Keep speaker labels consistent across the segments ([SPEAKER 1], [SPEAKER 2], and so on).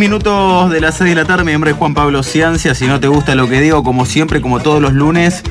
[SPEAKER 1] Minutos de las seis de la tarde. Mi nombre es Juan Pablo Ciancia. Si no te gusta lo que digo, como siempre, como todos los lunes,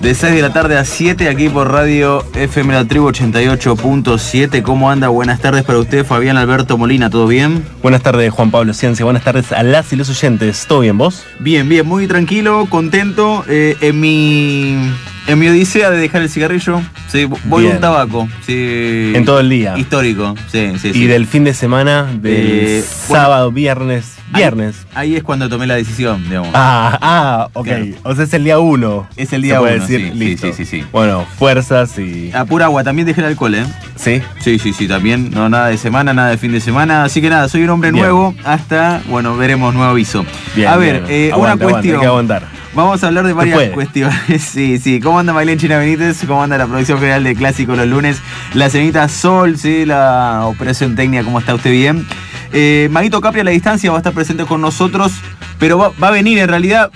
[SPEAKER 1] de 6 de la tarde a 7 aquí por Radio FM La Tribu 88.7. ¿Cómo anda? Buenas tardes para usted, Fabián Alberto Molina. ¿Todo bien?
[SPEAKER 2] Buenas tardes, Juan Pablo Ciencia. Buenas tardes a las y los oyentes. ¿Todo bien, vos?
[SPEAKER 1] Bien, bien. Muy tranquilo, contento. Eh, en mi en mi odisea de dejar el cigarrillo, sí, voy un tabaco. Sí,
[SPEAKER 2] en todo el día.
[SPEAKER 1] Histórico, sí, sí.
[SPEAKER 2] Y del fin de semana, del eh, sábado, viernes, viernes.
[SPEAKER 1] Ahí, es cuando tomé la decisión, digamos.
[SPEAKER 2] Ah, ah, ok. O sea, es el día uno.
[SPEAKER 1] Es el día uno,
[SPEAKER 2] sí, Listo. sí, sí, sí, Bueno, fuerzas y...
[SPEAKER 1] A pura agua, también dejé el alcohol, ¿eh?
[SPEAKER 2] Sí.
[SPEAKER 1] Sí, sí, sí, también. No, nada de semana, nada de fin de semana. Así que nada, soy un hombre nuevo hasta, bueno, veremos nuevo aviso.
[SPEAKER 2] Bien, a ver,
[SPEAKER 1] eh, una cuestión. hay
[SPEAKER 2] que aguantar.
[SPEAKER 1] Vamos a hablar de varias cuestiones. Sí, sí. ¿Cómo anda Mailén China Benítez? ¿Cómo anda la producción general de Clásico los lunes? La señorita Sol, sí, la operación técnica, ¿cómo está usted bien? Eh, Maguito Capri a la distancia va a estar presente con nosotros, pero va, a venir en realidad.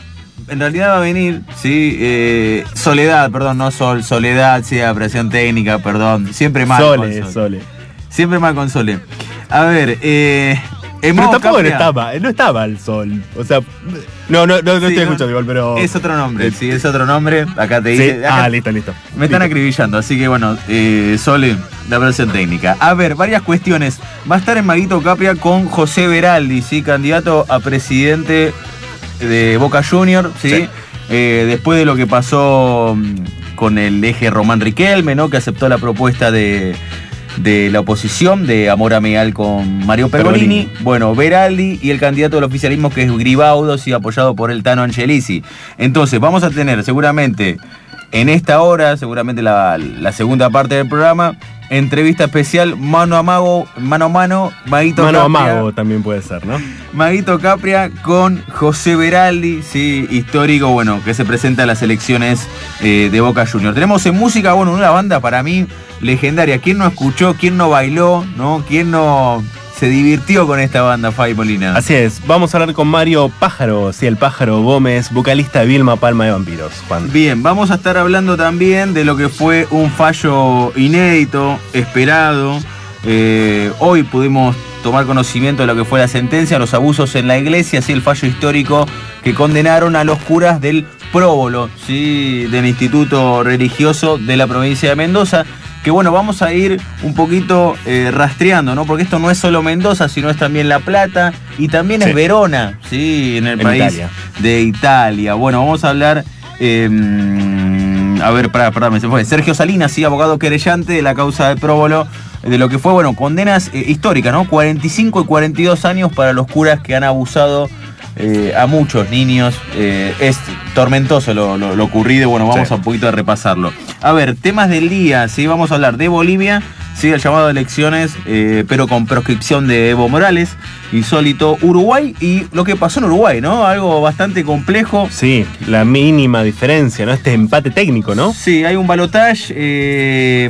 [SPEAKER 1] En realidad va a venir, sí, eh, Soledad, perdón, no Sol, Soledad, sí, operación técnica, perdón. Siempre mal.
[SPEAKER 2] Sole, Sole.
[SPEAKER 1] Siempre mal con Sole. A ver, eh,
[SPEAKER 2] pero tampoco no estaba, no estaba el sol. O sea, no, no, no, estoy escuchando igual, pero.
[SPEAKER 1] Es otro nombre, sí, es otro nombre. Acá te dice.
[SPEAKER 2] ah, listo, listo.
[SPEAKER 1] Me están acribillando, así que bueno, eh, Sole, la versión técnica. A ver, varias cuestiones. Va a estar en Maguito Capria con José Veraldi, ¿sí? Candidato a presidente de Boca Junior, ¿sí? Eh, después de lo que pasó mm, con el eje Román Riquelme, ¿no? Que aceptó la propuesta de de la oposición, de Amor Amigal con Mario Pergolini, bueno, Veraldi y el candidato del oficialismo que es Gribaudo, y apoyado por el Tano Angelisi. Entonces, vamos a tener seguramente en esta hora, seguramente la, segunda parte del programa, entrevista especial mano a mano, mano a mano, Maguito
[SPEAKER 2] Mano a mago también puede ser, ¿no?
[SPEAKER 1] Maguito Capria con José Veraldi, sí, histórico, bueno, que se presenta a las elecciones eh, de Boca Junior. Tenemos en música, bueno, una banda para mí legendaria. ¿Quién no escuchó? ¿Quién no bailó? ¿No? ¿Quién no se divirtió con esta banda, Fay Molina?
[SPEAKER 2] Así es. Vamos a hablar con Mario Pájaro, sí, el Pájaro Gómez, vocalista de Vilma Palma de Vampiros.
[SPEAKER 1] Bien, vamos a estar hablando también de lo que fue un fallo inédito, esperado. Eh, hoy pudimos tomar conocimiento de lo que fue la sentencia, los abusos en la iglesia, así el fallo histórico que condenaron a los curas del próbolo, ¿sí? del Instituto Religioso de la provincia de Mendoza que bueno, vamos a ir un poquito eh, rastreando, ¿no? Porque esto no es solo Mendoza, sino es también La Plata y también es Verona, ¿sí? En el país de Italia. Bueno, vamos a hablar... Em, a ver, perdón, se fue. Sergio Salinas, sí, abogado querellante de la causa de Próbolo, de lo que fue, bueno, condenas eh, históricas, ¿no? 45 y 42 años para los curas que han abusado eh, a muchos niños. Eh, es tormentoso lo, ocurrido. Bueno, vamos a un poquito a repasarlo. A ver, temas del día, ¿sí? Vamos a hablar de Bolivia, sigue el llamado a elecciones, eh, pero con proscripción de Evo Morales, insólito Uruguay y lo que pasó en Uruguay, ¿no? Algo bastante complejo.
[SPEAKER 2] Sí, la mínima diferencia, ¿no? Este empate técnico, ¿no?
[SPEAKER 1] Sí, hay un balotaje.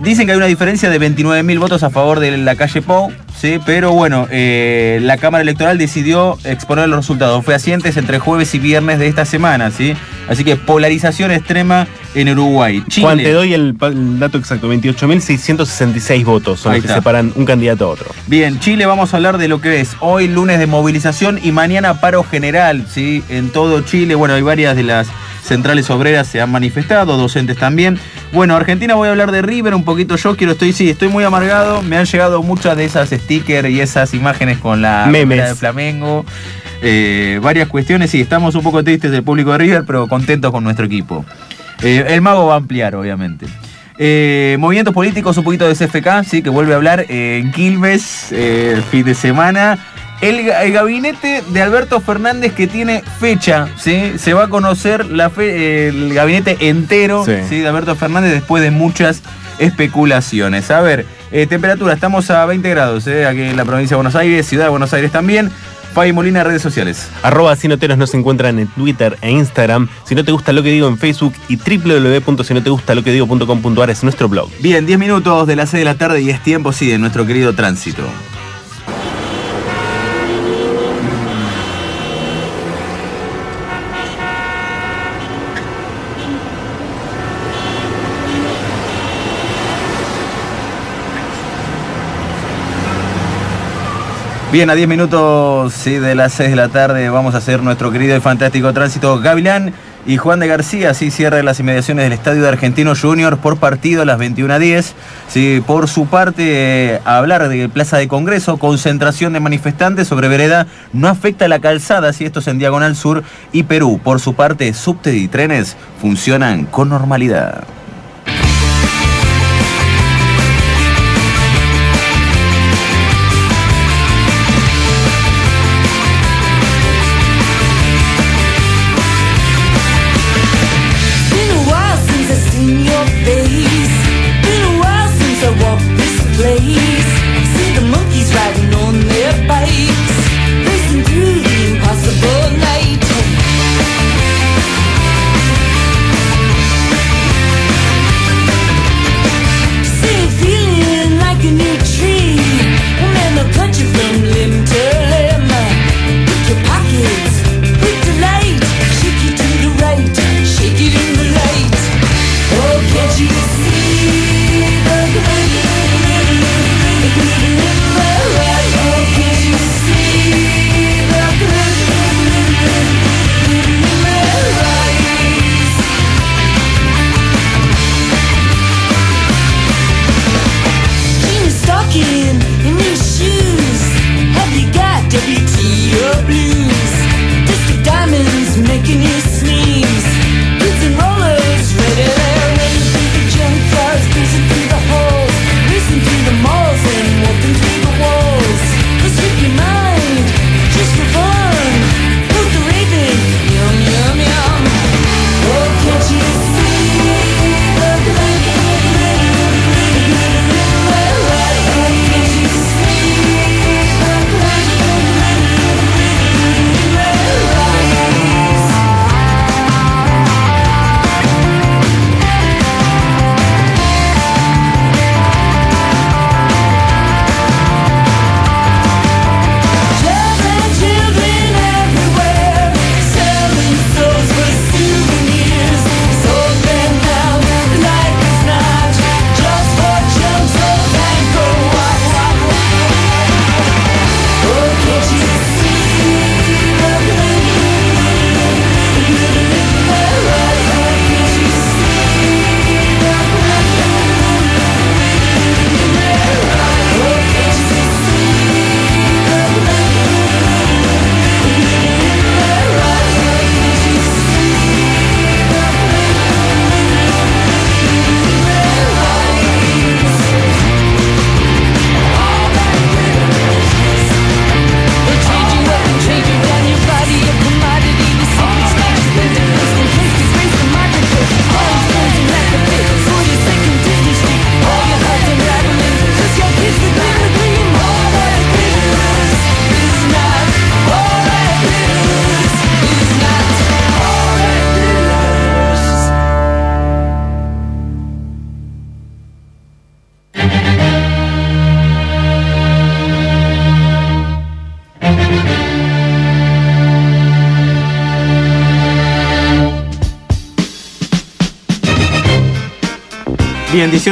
[SPEAKER 1] dicen que hay una diferencia de 29.000 votos a favor de la calle Pou Sí, pero bueno, eh, la Cámara Electoral decidió exponer los resultados fehacientes entre jueves y viernes de esta semana, ¿sí? Así que polarización extrema en Uruguay.
[SPEAKER 2] Juan, te doy el, dato exacto, 28.666 votos son los que separan un candidato a otro.
[SPEAKER 1] Bien, Chile vamos a hablar de lo que es hoy lunes de movilización y mañana paro general, ¿sí? En todo Chile, bueno, hay varias de las centrales obreras se han manifestado, docentes también. Bueno, Argentina voy a hablar de River un poquito yo, quiero, estoy, sí, estoy muy amargado, me han llegado muchas de esas stickers y esas imágenes con la
[SPEAKER 2] Memes.
[SPEAKER 1] de Flamengo. Eh, varias cuestiones, sí, estamos un poco tristes del público de River, pero contentos con nuestro equipo. Eh, el mago va a ampliar, obviamente. Eh, movimientos políticos, un poquito de CFK, sí, que vuelve a hablar en Quilmes, el fin de semana. El, gabinete de Alberto Fernández que tiene fecha, ¿sí? Se va a conocer la el gabinete entero de Alberto Fernández después de muchas especulaciones. A ver, eh, temperatura, estamos a 20 grados ¿eh? aquí en la provincia de Buenos Aires, ciudad de Buenos Aires también. Fay Molina, redes sociales.
[SPEAKER 2] Arroba Sinoteros nos encuentran en Twitter e Instagram. Si no te gusta lo que digo en Facebook y www.sinotegustaloquedigo.com.ar es nuestro blog.
[SPEAKER 1] Bien, 10 minutos de las 6 de la tarde y es tiempo, sí, de nuestro querido tránsito.
[SPEAKER 3] Bien, a 10 minutos sí, de las 6 de la tarde vamos a hacer nuestro querido y fantástico tránsito Gavilán y Juan de García, sí cierra las inmediaciones del estadio de Argentinos Juniors por partido a las 21.10. Sí, por su parte, hablar de Plaza de Congreso, concentración de manifestantes sobre vereda no afecta la calzada, si esto es en Diagonal Sur y Perú. Por su parte, subte y trenes funcionan con normalidad.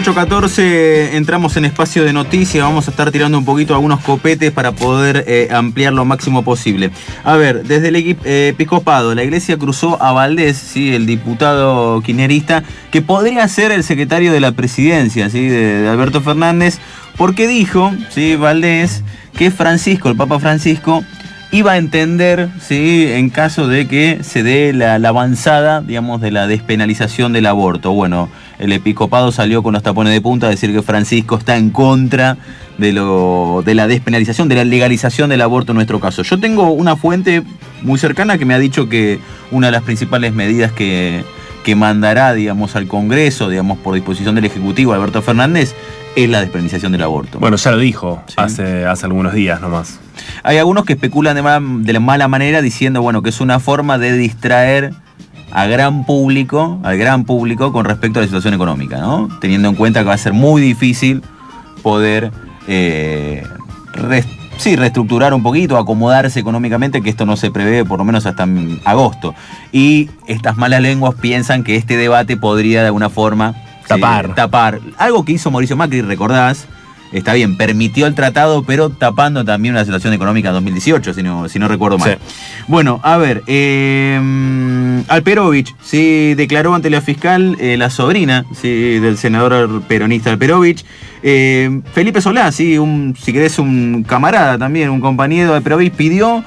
[SPEAKER 3] Bien, 18-14 entramos en espacio de noticias, vamos a estar tirando un poquito algunos copetes para poder eh, ampliar lo máximo posible. A ver, desde el eh, episcopado, la iglesia cruzó a Valdés, ¿sí? el diputado quinerista, que podría ser el secretario de la presidencia ¿sí? de, Alberto Fernández, porque dijo, ¿sí? Valdés, que Francisco, el Papa Francisco, iba a entender, ¿sí? en caso de que se dé la, la avanzada, digamos, de la despenalización del aborto. Bueno, el episcopado salió con los tapones de punta a decir que Francisco está en contra de, lo, de la despenalización, de la legalización del aborto en nuestro caso. Yo tengo una fuente muy cercana que me ha dicho que una de las principales medidas que, que mandará, digamos, al Congreso, digamos, por disposición del Ejecutivo, Alberto Fernández, es la despenalización del aborto.
[SPEAKER 2] Bueno, ya lo dijo hace, hace algunos días nomás.
[SPEAKER 3] Hay algunos que especulan de, de la mala manera diciendo, bueno, que es una forma de distraer a gran público, al gran público con respecto a la situación económica, ¿no? Teniendo en cuenta que va a ser muy difícil poder eh, reestructurar un poquito, acomodarse económicamente, que esto no se prevé por lo menos hasta agosto. Y estas malas lenguas piensan que este debate podría de alguna forma
[SPEAKER 2] tapar.
[SPEAKER 3] tapar. Algo que hizo Mauricio Macri, recordás,
[SPEAKER 1] está bien, permitió el tratado, pero tapando también una situación económica en 2018, si no, si no recuerdo mal. Bueno, a ver, eh, Alperovich, sí, declaró ante la fiscal eh, la sobrina sí, del senador peronista Alperovich. Eh, Felipe Solá, sí, un, si querés, un camarada también, un compañero de Alperovich, pidió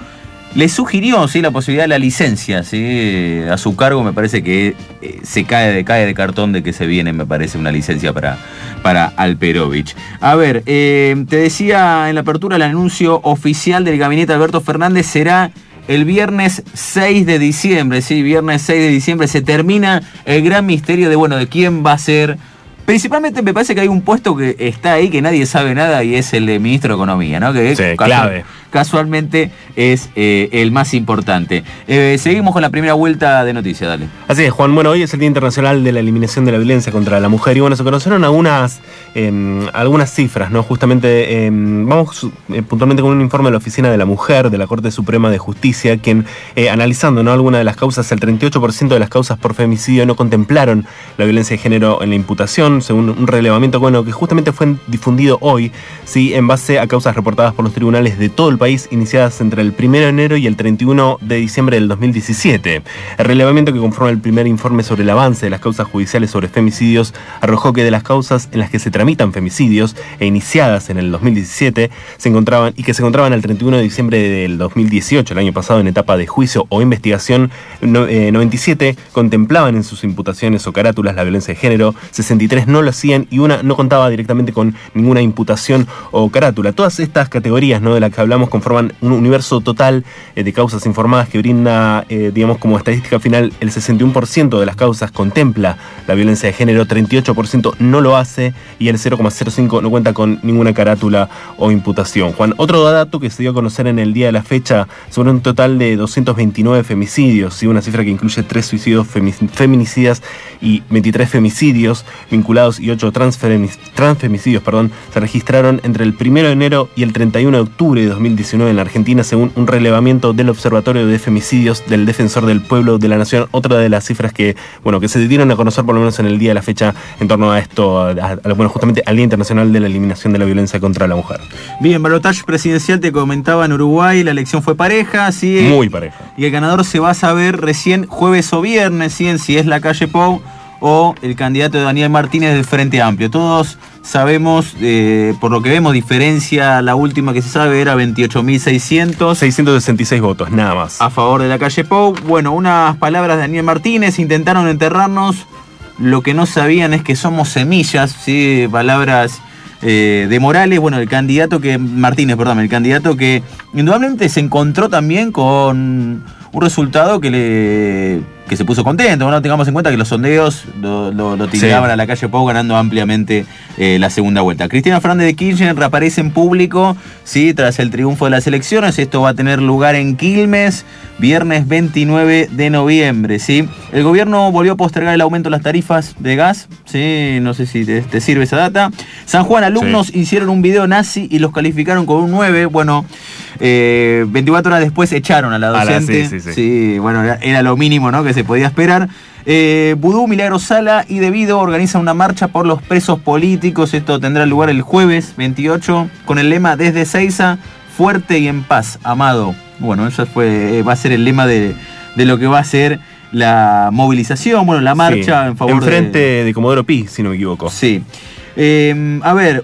[SPEAKER 1] le sugirió ¿sí? la posibilidad de la licencia ¿sí? a su cargo. Me parece que eh, se cae de, cae de cartón de que se viene, me parece, una licencia para, para Alperovich. A ver, eh, te decía en la apertura, el anuncio oficial del gabinete Alberto Fernández será el viernes 6 de diciembre. Sí, viernes 6 de diciembre se termina el gran misterio de, bueno, de quién va a ser Principalmente me parece que hay un puesto que está ahí que nadie sabe nada y es el de ministro de Economía, ¿no? Que
[SPEAKER 2] sí, clave
[SPEAKER 1] casualmente es eh, el más importante. Eh, seguimos con la primera vuelta de noticias, dale.
[SPEAKER 2] Así es, Juan. Bueno, hoy es el Día Internacional de la Eliminación de la Violencia contra la Mujer y bueno, se conocieron algunas, em, algunas cifras, ¿no? Justamente, em, vamos eh, puntualmente con un informe de la Oficina de la Mujer de la Corte Suprema de Justicia, quien analizando ¿no? algunas de las causas, el 38% de las causas por femicidio no contemplaron la violencia de género en la imputación, según un relevamiento bueno que justamente fue difundido hoy, ¿sí? en base a causas reportadas por los tribunales de todo el país iniciadas entre el 1 de enero y el 31 de diciembre del 2017. El relevamiento que conforma el primer informe sobre el avance de las causas judiciales sobre femicidios arrojó que de las causas en las que se tramitan femicidios e iniciadas en el 2017 se encontraban y que se encontraban el 31 de diciembre del 2018, el año pasado, en etapa de juicio o investigación, 97 eh, contemplaban en sus imputaciones o carátulas la violencia de género, 63 no lo hacían y una no contaba directamente con ninguna imputación o carátula. Todas estas categorías ¿no? de las que hablamos conforman un universo total eh, de causas informadas que brinda, eh, digamos, como estadística final, el 61% de las causas contempla la violencia de género, 38% no lo hace y el 0,05% no cuenta con ninguna carátula o imputación. Juan, otro dato que se dio a conocer en el día de la fecha sobre un total de 229 femicidios, una cifra que incluye 3 suicidios feminicidas y 23 femicidios vinculados y 8 transfemicidios perdón, se registraron entre el 1 de enero y el 31 de octubre de 2019 en la Argentina, según un relevamiento del Observatorio de Femicidios del Defensor del Pueblo de la Nación. Otra de las cifras que, bueno, que se dieron a conocer por lo menos en el día de la fecha en torno a esto, bueno, justamente al Día Internacional de la Eliminación de la Violencia contra la Mujer.
[SPEAKER 1] Bien, balotaje presidencial te comentaba en Uruguay, la elección fue pareja, sí.
[SPEAKER 2] Muy pareja.
[SPEAKER 1] Y el ganador se va a saber recién jueves o viernes, ¿sí? si es la calle Pou o el candidato de Daniel Martínez del Frente Amplio. Todos sabemos, eh, por lo que vemos, diferencia, la última que se sabe era 28.600.
[SPEAKER 2] 666 votos, nada más.
[SPEAKER 1] A favor de la calle Pou. Bueno, unas palabras de Daniel Martínez, intentaron enterrarnos. Lo que no sabían es que somos semillas, ¿sí? palabras eh, de Morales, bueno, el candidato que, Martínez, perdón, el candidato que indudablemente se encontró también con un resultado que le que se puso contento. No tengamos en cuenta que los sondeos lo, lo, tiraban a la calle Pau ganando ampliamente eh, la segunda vuelta. Cristina Fernández de Kirchner reaparece en público ¿sí? tras el triunfo de las elecciones. Esto va a tener lugar en Quilmes, viernes 29 de noviembre. ¿sí? El gobierno volvió a postergar el aumento de las tarifas de gas. ¿sí? No sé si te, sirve esa data. San Juan, alumnos hicieron un video nazi y los calificaron con un 9. Bueno, 24 eh, horas después echaron a la docente. sí, sí, bueno, era, lo mínimo ¿no? que se podía esperar. Eh, Vudú, Milagro Sala y Debido organizan una marcha por los presos políticos. Esto tendrá lugar el jueves 28 con el lema Desde Seiza, fuerte y en paz, amado. Bueno, eso fue, eh, va a ser el lema de, lo que va a ser la movilización, bueno, la marcha en favor
[SPEAKER 2] en frente de... Comodoro Pi, si no me equivoco.
[SPEAKER 1] Sí. Eh, a ver,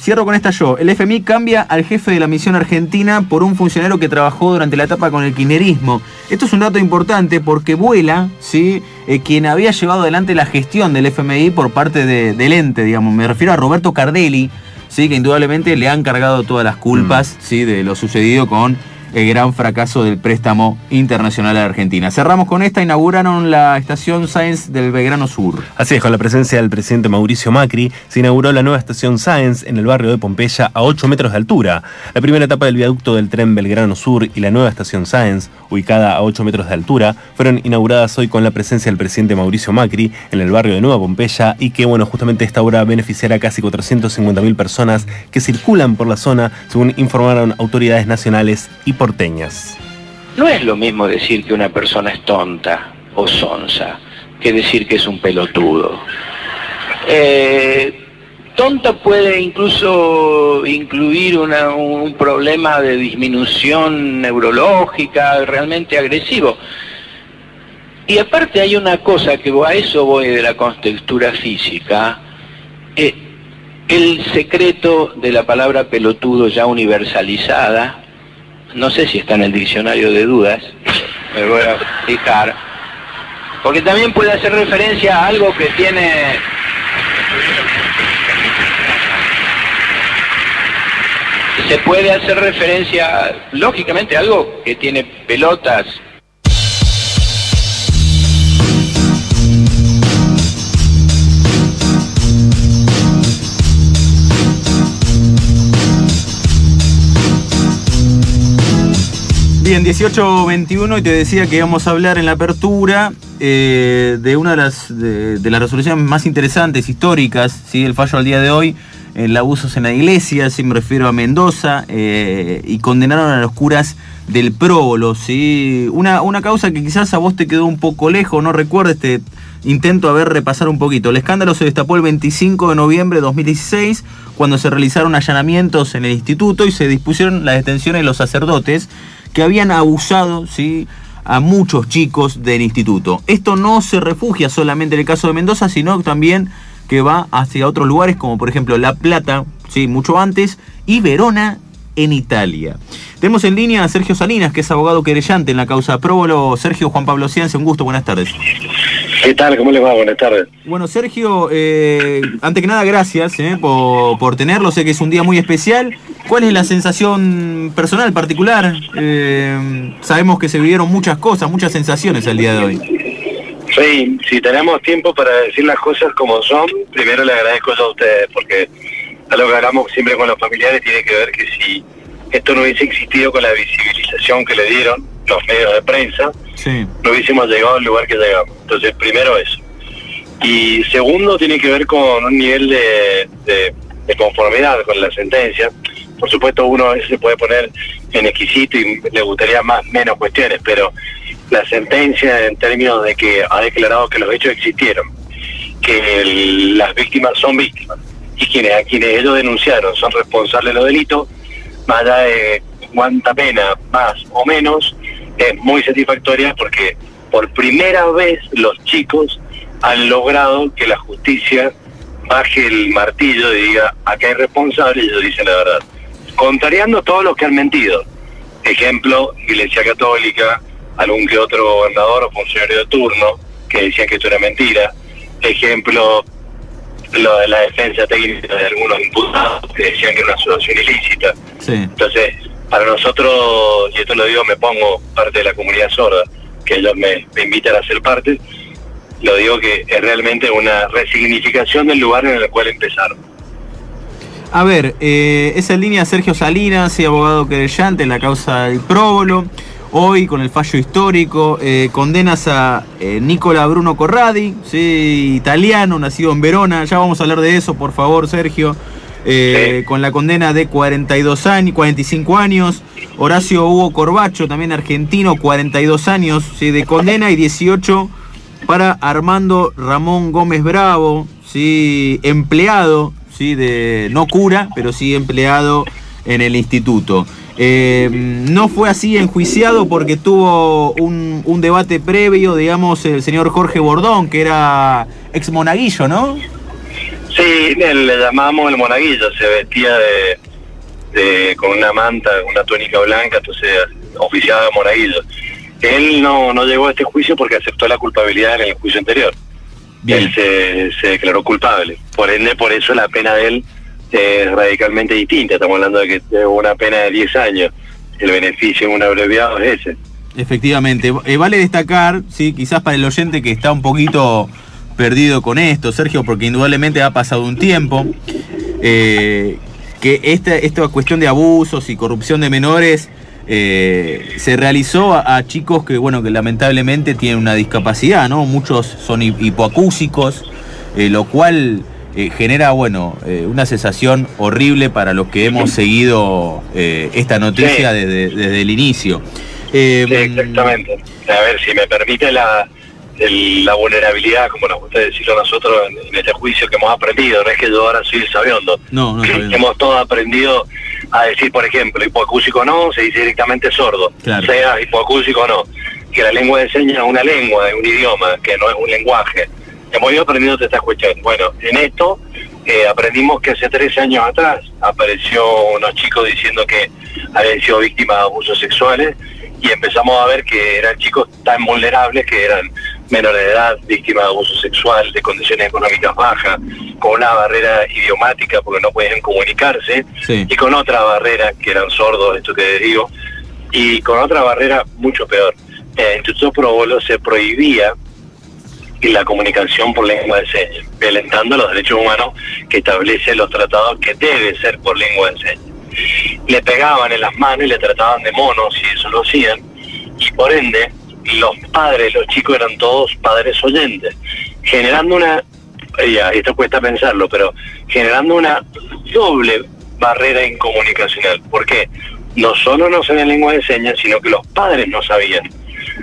[SPEAKER 1] Cierro con esta yo. El FMI cambia al jefe de la misión argentina por un funcionario que trabajó durante la etapa con el kinerismo. Esto es un dato importante porque vuela, ¿sí? Eh, quien había llevado adelante la gestión del FMI por parte del ente, digamos. Me refiero a Roberto Cardelli, ¿sí? que indudablemente le han cargado todas las culpas mm. ¿sí? de lo sucedido con el gran fracaso del préstamo internacional a Argentina. Cerramos con esta, inauguraron la estación Science del Belgrano Sur.
[SPEAKER 2] Así es, con la presencia del presidente Mauricio Macri, se inauguró la nueva estación Science en el barrio de Pompeya a 8 metros de altura. La primera etapa del viaducto del tren Belgrano Sur y la nueva estación Science, ubicada a 8 metros de altura, fueron inauguradas hoy con la presencia del presidente Mauricio Macri en el barrio de Nueva Pompeya y que, bueno, justamente esta obra beneficiará a casi 450.000 personas que circulan por la zona, según informaron autoridades nacionales y porteñas.
[SPEAKER 4] No es lo mismo decir que una persona es tonta o sonsa que decir que es un pelotudo. Eh, tonta puede incluso incluir un problema de disminución neurológica realmente agresivo. Y aparte hay una cosa que a eso voy de la contextura física, eh, el secreto de la palabra pelotudo ya universalizada, no sé si está en el diccionario de dudas, me voy a fijar, porque también puede hacer referencia a algo que tiene se puede hacer referencia, lógicamente, a algo que tiene pelotas.
[SPEAKER 1] Bien, 18.21 y te decía que íbamos a hablar en la apertura eh, de una de las, de, las resoluciones más interesantes, históricas, ¿sí? el fallo al día de hoy, el abusos en la iglesia, si me refiero a Mendoza, eh, y condenaron a los curas del próbolo, ¿sí? Una, una causa que quizás a vos te quedó un poco lejos, no recuerdo este intento a ver repasar un poquito. El escándalo se destapó el 25 de noviembre de 2016, cuando se realizaron allanamientos en el instituto y se dispusieron las detenciones de los sacerdotes que habían abusado, ¿sí? a muchos chicos del instituto. Esto no se refugia solamente en el caso de Mendoza, sino también que va hacia otros lugares como por ejemplo La Plata, ¿sí? mucho antes, y Verona en Italia. Tenemos en línea a Sergio Salinas, que es abogado querellante en la causa Próbolo. Sergio Juan Pablo Cianza, un gusto, buenas tardes.
[SPEAKER 5] ¿Qué tal? ¿Cómo les va? Buenas tardes.
[SPEAKER 1] Bueno, Sergio, eh, antes que nada, gracias eh, por, tenerlo. Sé que es un día muy especial. ¿Cuál es la sensación personal, particular? Eh, sabemos que se vivieron muchas cosas, muchas sensaciones el día de hoy.
[SPEAKER 5] Sí, si tenemos tiempo para decir las cosas como son, primero le agradezco a ustedes, porque a lo que hablamos siempre con los familiares tiene que ver que si esto no hubiese existido con la visibilización que le dieron los medios de prensa, no hubiésemos llegado al lugar que llegamos. Entonces, primero eso. Y segundo, tiene que ver con un nivel de, de conformidad con la sentencia. Por supuesto, uno se puede poner en exquisito y le gustaría más menos cuestiones, pero la sentencia en términos de que ha declarado que los hechos existieron, que las víctimas son víctimas y quienes a quienes ellos denunciaron son responsables de los delitos, más allá de cuánta pena, más o menos, es muy satisfactoria porque por primera vez los chicos han logrado que la justicia baje el martillo y diga, acá hay responsables y ellos dicen la verdad. Contrariando todos los que han mentido. Ejemplo, Iglesia Católica, algún que otro gobernador o funcionario de turno que decían que esto era mentira. Ejemplo, lo de la defensa técnica de algunos imputados que decían que era una asociación ilícita. Entonces, para nosotros, y esto lo digo, me pongo parte de la comunidad sorda, que ellos me, invitan a ser parte, lo digo que es realmente una resignificación del lugar en el cual empezaron.
[SPEAKER 1] A ver, eh, esa línea Sergio Salinas, y abogado querellante en la causa del próbolo. Hoy, con el fallo histórico, eh, condenas a eh, Nicola Bruno Corradi, ¿sí? italiano, nacido en Verona. Ya vamos a hablar de eso, por favor, Sergio. Eh, con la condena de 42 años, 45 años. Horacio Hugo Corbacho, también argentino, 42 años ¿sí? de condena y 18 para Armando Ramón Gómez Bravo, ¿sí? empleado, ¿sí? de, no cura, pero sí empleado en el instituto. Eh, no fue así enjuiciado porque tuvo un, debate previo, digamos, el señor Jorge Bordón, que era ex monaguillo, ¿no?
[SPEAKER 5] Sí, le llamamos el monaguillo, se vestía de, con una manta, una túnica blanca, entonces oficiaba de monaguillo. Él no, no llegó a este juicio porque aceptó la culpabilidad en el juicio anterior. Él se, se declaró culpable. Por ende, por eso la pena de él es radicalmente distinta. Estamos hablando de que tengo una pena de 10 años. El beneficio en un abreviado es ese.
[SPEAKER 1] Efectivamente. Eh, vale destacar, sí, quizás para el oyente que está un poquito perdido con esto, Sergio, porque indudablemente ha pasado un tiempo, eh, que esta, esta cuestión de abusos y corrupción de menores eh, se realizó a, chicos que, bueno, que lamentablemente tienen una discapacidad, ¿no? Muchos son hipoacúsicos, lo cual eh, genera, bueno, eh, una sensación horrible para los que hemos seguido eh, esta noticia desde, el inicio.
[SPEAKER 5] sí, exactamente. A ver, si me permite la, el- la vulnerabilidad, como nos gusta decirlo nosotros en, en este juicio que hemos aprendido, no es que yo ahora soy el sabiondo,
[SPEAKER 1] No, no, bien.
[SPEAKER 5] hemos todos aprendido a decir, por ejemplo, hipoacúsico no, se dice directamente sordo,
[SPEAKER 1] Claro.
[SPEAKER 5] sea hipoacúsico no, que la lengua de señas es una lengua, es un idioma, que no es un lenguaje. Hemos ido aprendiendo todas estas cuestiones. Bueno, en esto eh, aprendimos que hace tres años atrás apareció unos chicos diciendo que habían sido víctimas de abusos sexuales y empezamos a ver que eran chicos tan vulnerables que eran menores de edad, víctimas de abuso sexual, de condiciones económicas bajas, con una barrera idiomática porque no podían comunicarse,
[SPEAKER 1] Sí.
[SPEAKER 5] y con otra barrera, que eran sordos, esto que les digo, y con otra barrera mucho peor. En el Instituto Probolo se prohibía la comunicación por lengua de señas, violentando los derechos humanos que establecen los tratados que debe ser por lengua de señas. Le pegaban en las manos y le trataban de monos y eso lo hacían, y por ende los padres, los chicos eran todos padres oyentes, generando una, ya, esto cuesta pensarlo, pero generando una doble barrera incomunicacional. ¿Por qué? No solo no sabían lengua de señas, sino que los padres no sabían.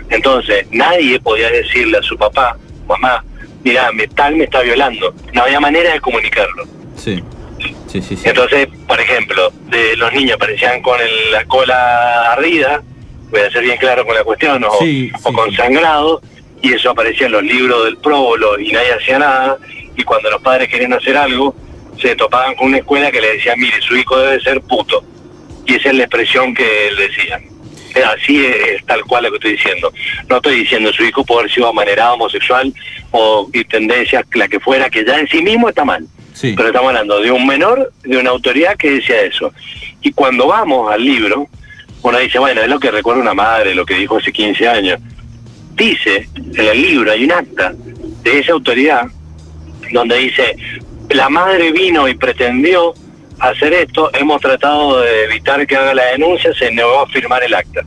[SPEAKER 5] Entonces, nadie podía decirle a su papá, mamá, mira, me, tal me está violando. No había manera de comunicarlo.
[SPEAKER 1] Sí. Sí, sí, sí.
[SPEAKER 5] Entonces, por ejemplo, de los niños aparecían con el- la cola ardida, voy a ser bien claro con la cuestión, o,
[SPEAKER 1] Sí,
[SPEAKER 5] o
[SPEAKER 1] sí.
[SPEAKER 5] con sangrado, y eso aparecía en los libros del próbolo y nadie hacía nada, y cuando los padres querían hacer algo, se topaban con una escuela que le decía, mire, su hijo debe ser puto. Y esa es la expresión que él decía. Así es, es tal cual lo que estoy diciendo. No estoy diciendo su hijo puede haber sido amanerado, homosexual o y tendencia, la que fuera, que ya en sí mismo está mal.
[SPEAKER 1] Sí.
[SPEAKER 5] Pero estamos hablando de un menor, de una autoridad que decía eso. Y cuando vamos al libro, uno dice, bueno, es lo que recuerda una madre, lo que dijo hace 15 años. Dice, en el libro hay un acta de esa autoridad donde dice, la madre vino y pretendió hacer esto, hemos tratado de evitar que haga la denuncia, se negó a firmar el acta.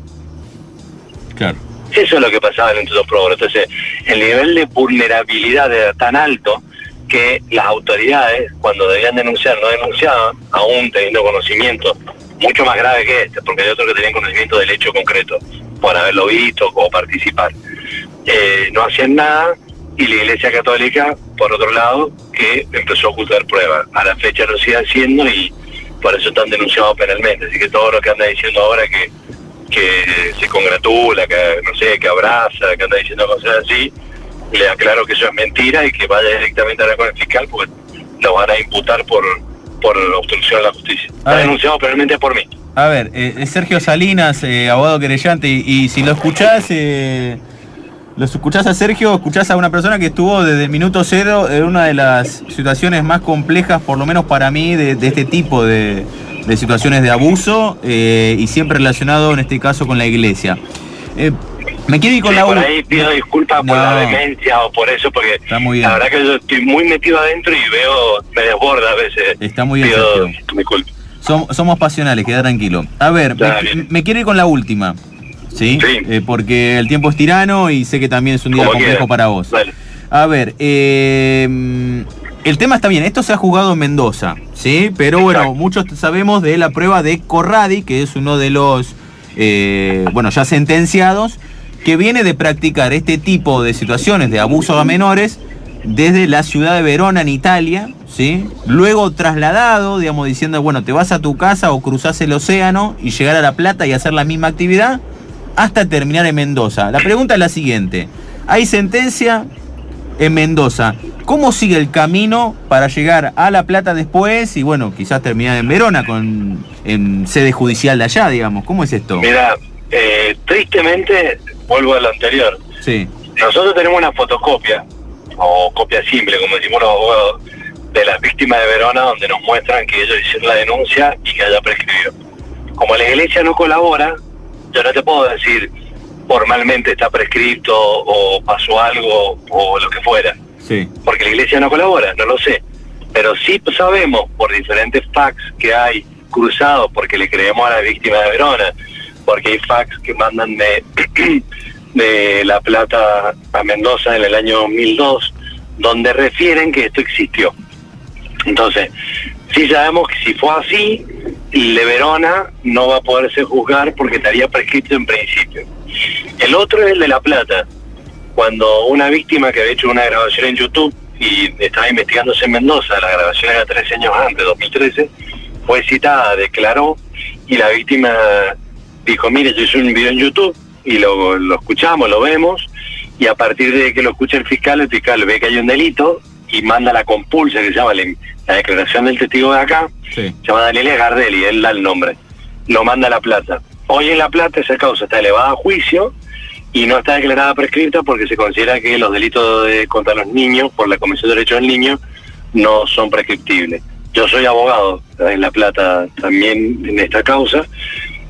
[SPEAKER 1] Claro.
[SPEAKER 5] Eso es lo que pasaba en el Instituto Pro. Entonces, el nivel de vulnerabilidad era tan alto que las autoridades, cuando debían denunciar, no denunciaban, aún teniendo conocimiento mucho más grave que este, porque hay otros que tenían conocimiento del hecho concreto, por haberlo visto o participar. Eh, no hacían nada y la Iglesia Católica, por otro lado, que empezó a ocultar pruebas. A la fecha lo sigue haciendo y por eso están denunciados penalmente. Así que todo lo que anda diciendo ahora que que se congratula, que no sé, que abraza, que anda diciendo cosas así, le aclaro que eso es mentira y que vaya directamente a hablar con el fiscal porque lo van a imputar por por obstrucción a la justicia.
[SPEAKER 1] A
[SPEAKER 5] Está
[SPEAKER 1] ver.
[SPEAKER 5] denunciado penalmente por mí.
[SPEAKER 1] A ver, eh, es Sergio Salinas, eh, abogado querellante, y, y si lo escuchás, eh, lo escuchás a Sergio, escuchás a una persona que estuvo desde el minuto cero en una de las situaciones más complejas, por lo menos para mí, de, de este tipo de, de situaciones de abuso eh, y siempre relacionado en este caso con la iglesia. Eh, me quiero ir con
[SPEAKER 5] Sí,
[SPEAKER 1] la
[SPEAKER 5] por
[SPEAKER 1] u-
[SPEAKER 5] ahí pido disculpas por la demencia o por eso, porque
[SPEAKER 1] Está muy bien.
[SPEAKER 5] la verdad que yo estoy muy metido adentro y veo, me desborda a veces.
[SPEAKER 1] Está muy bien,
[SPEAKER 5] Pido.
[SPEAKER 1] Som- somos pasionales, queda tranquilo. A ver, me, me quiero ir con la última. ¿Sí?
[SPEAKER 5] Sí.
[SPEAKER 1] Eh, porque el tiempo es tirano y sé que también es un día
[SPEAKER 5] Como
[SPEAKER 1] complejo
[SPEAKER 5] quieras.
[SPEAKER 1] para vos.
[SPEAKER 5] Dale.
[SPEAKER 1] A ver, eh, el tema está bien, esto se ha jugado en Mendoza, ¿sí? Pero bueno, muchos sabemos de la prueba de Corradi, que es uno de los, eh, bueno, ya sentenciados, que viene de practicar este tipo de situaciones de abuso a menores desde la ciudad de Verona en Italia, ¿sí? Luego trasladado, digamos, diciendo, bueno, te vas a tu casa o cruzás el océano y llegar a La Plata y hacer la misma actividad hasta terminar en Mendoza. La pregunta es la siguiente. Hay sentencia en Mendoza. ¿Cómo sigue el camino para llegar a La Plata después y bueno, quizás terminar en Verona con en sede judicial de allá, digamos? ¿Cómo es esto?
[SPEAKER 5] Mira, eh, tristemente, vuelvo a lo anterior.
[SPEAKER 1] Sí,
[SPEAKER 5] Nosotros tenemos una fotocopia, o copia simple, como decimos los abogados, de las víctimas de Verona, donde nos muestran que ellos hicieron la denuncia y que haya prescribido. Como la iglesia no colabora, yo no te puedo decir formalmente está prescrito o pasó algo o lo que fuera,
[SPEAKER 1] sí,
[SPEAKER 5] porque la iglesia no colabora, no lo sé. Pero sí sabemos por diferentes fax que hay cruzados, porque le creemos a la víctima de Verona, porque hay fax que mandan de, de La Plata a Mendoza en el año 2002, donde refieren que esto existió. Entonces, sí sabemos que si fue así, de Verona no va a poderse juzgar porque estaría prescrito en principio. El otro es el de La Plata. cuando una víctima que había hecho una grabación en YouTube y estaba investigándose en Mendoza, la grabación era 13 años antes, 2013, fue citada, declaró y la víctima dijo, mire, yo hice un video en YouTube y lo, lo escuchamos, lo vemos y a partir de que lo escucha el fiscal, el fiscal ve que hay un delito y manda la compulsa que se llama la, la declaración del testigo de acá,
[SPEAKER 1] Sí.
[SPEAKER 5] se llama Daniela Gardelli, él da el nombre, lo manda a La Plata. Hoy en La Plata esa causa está elevada a juicio y no está declarada prescripta porque se considera que los delitos de, contra los niños por la Comisión de Derechos del Niño no son prescriptibles. Yo soy abogado en La Plata también en esta causa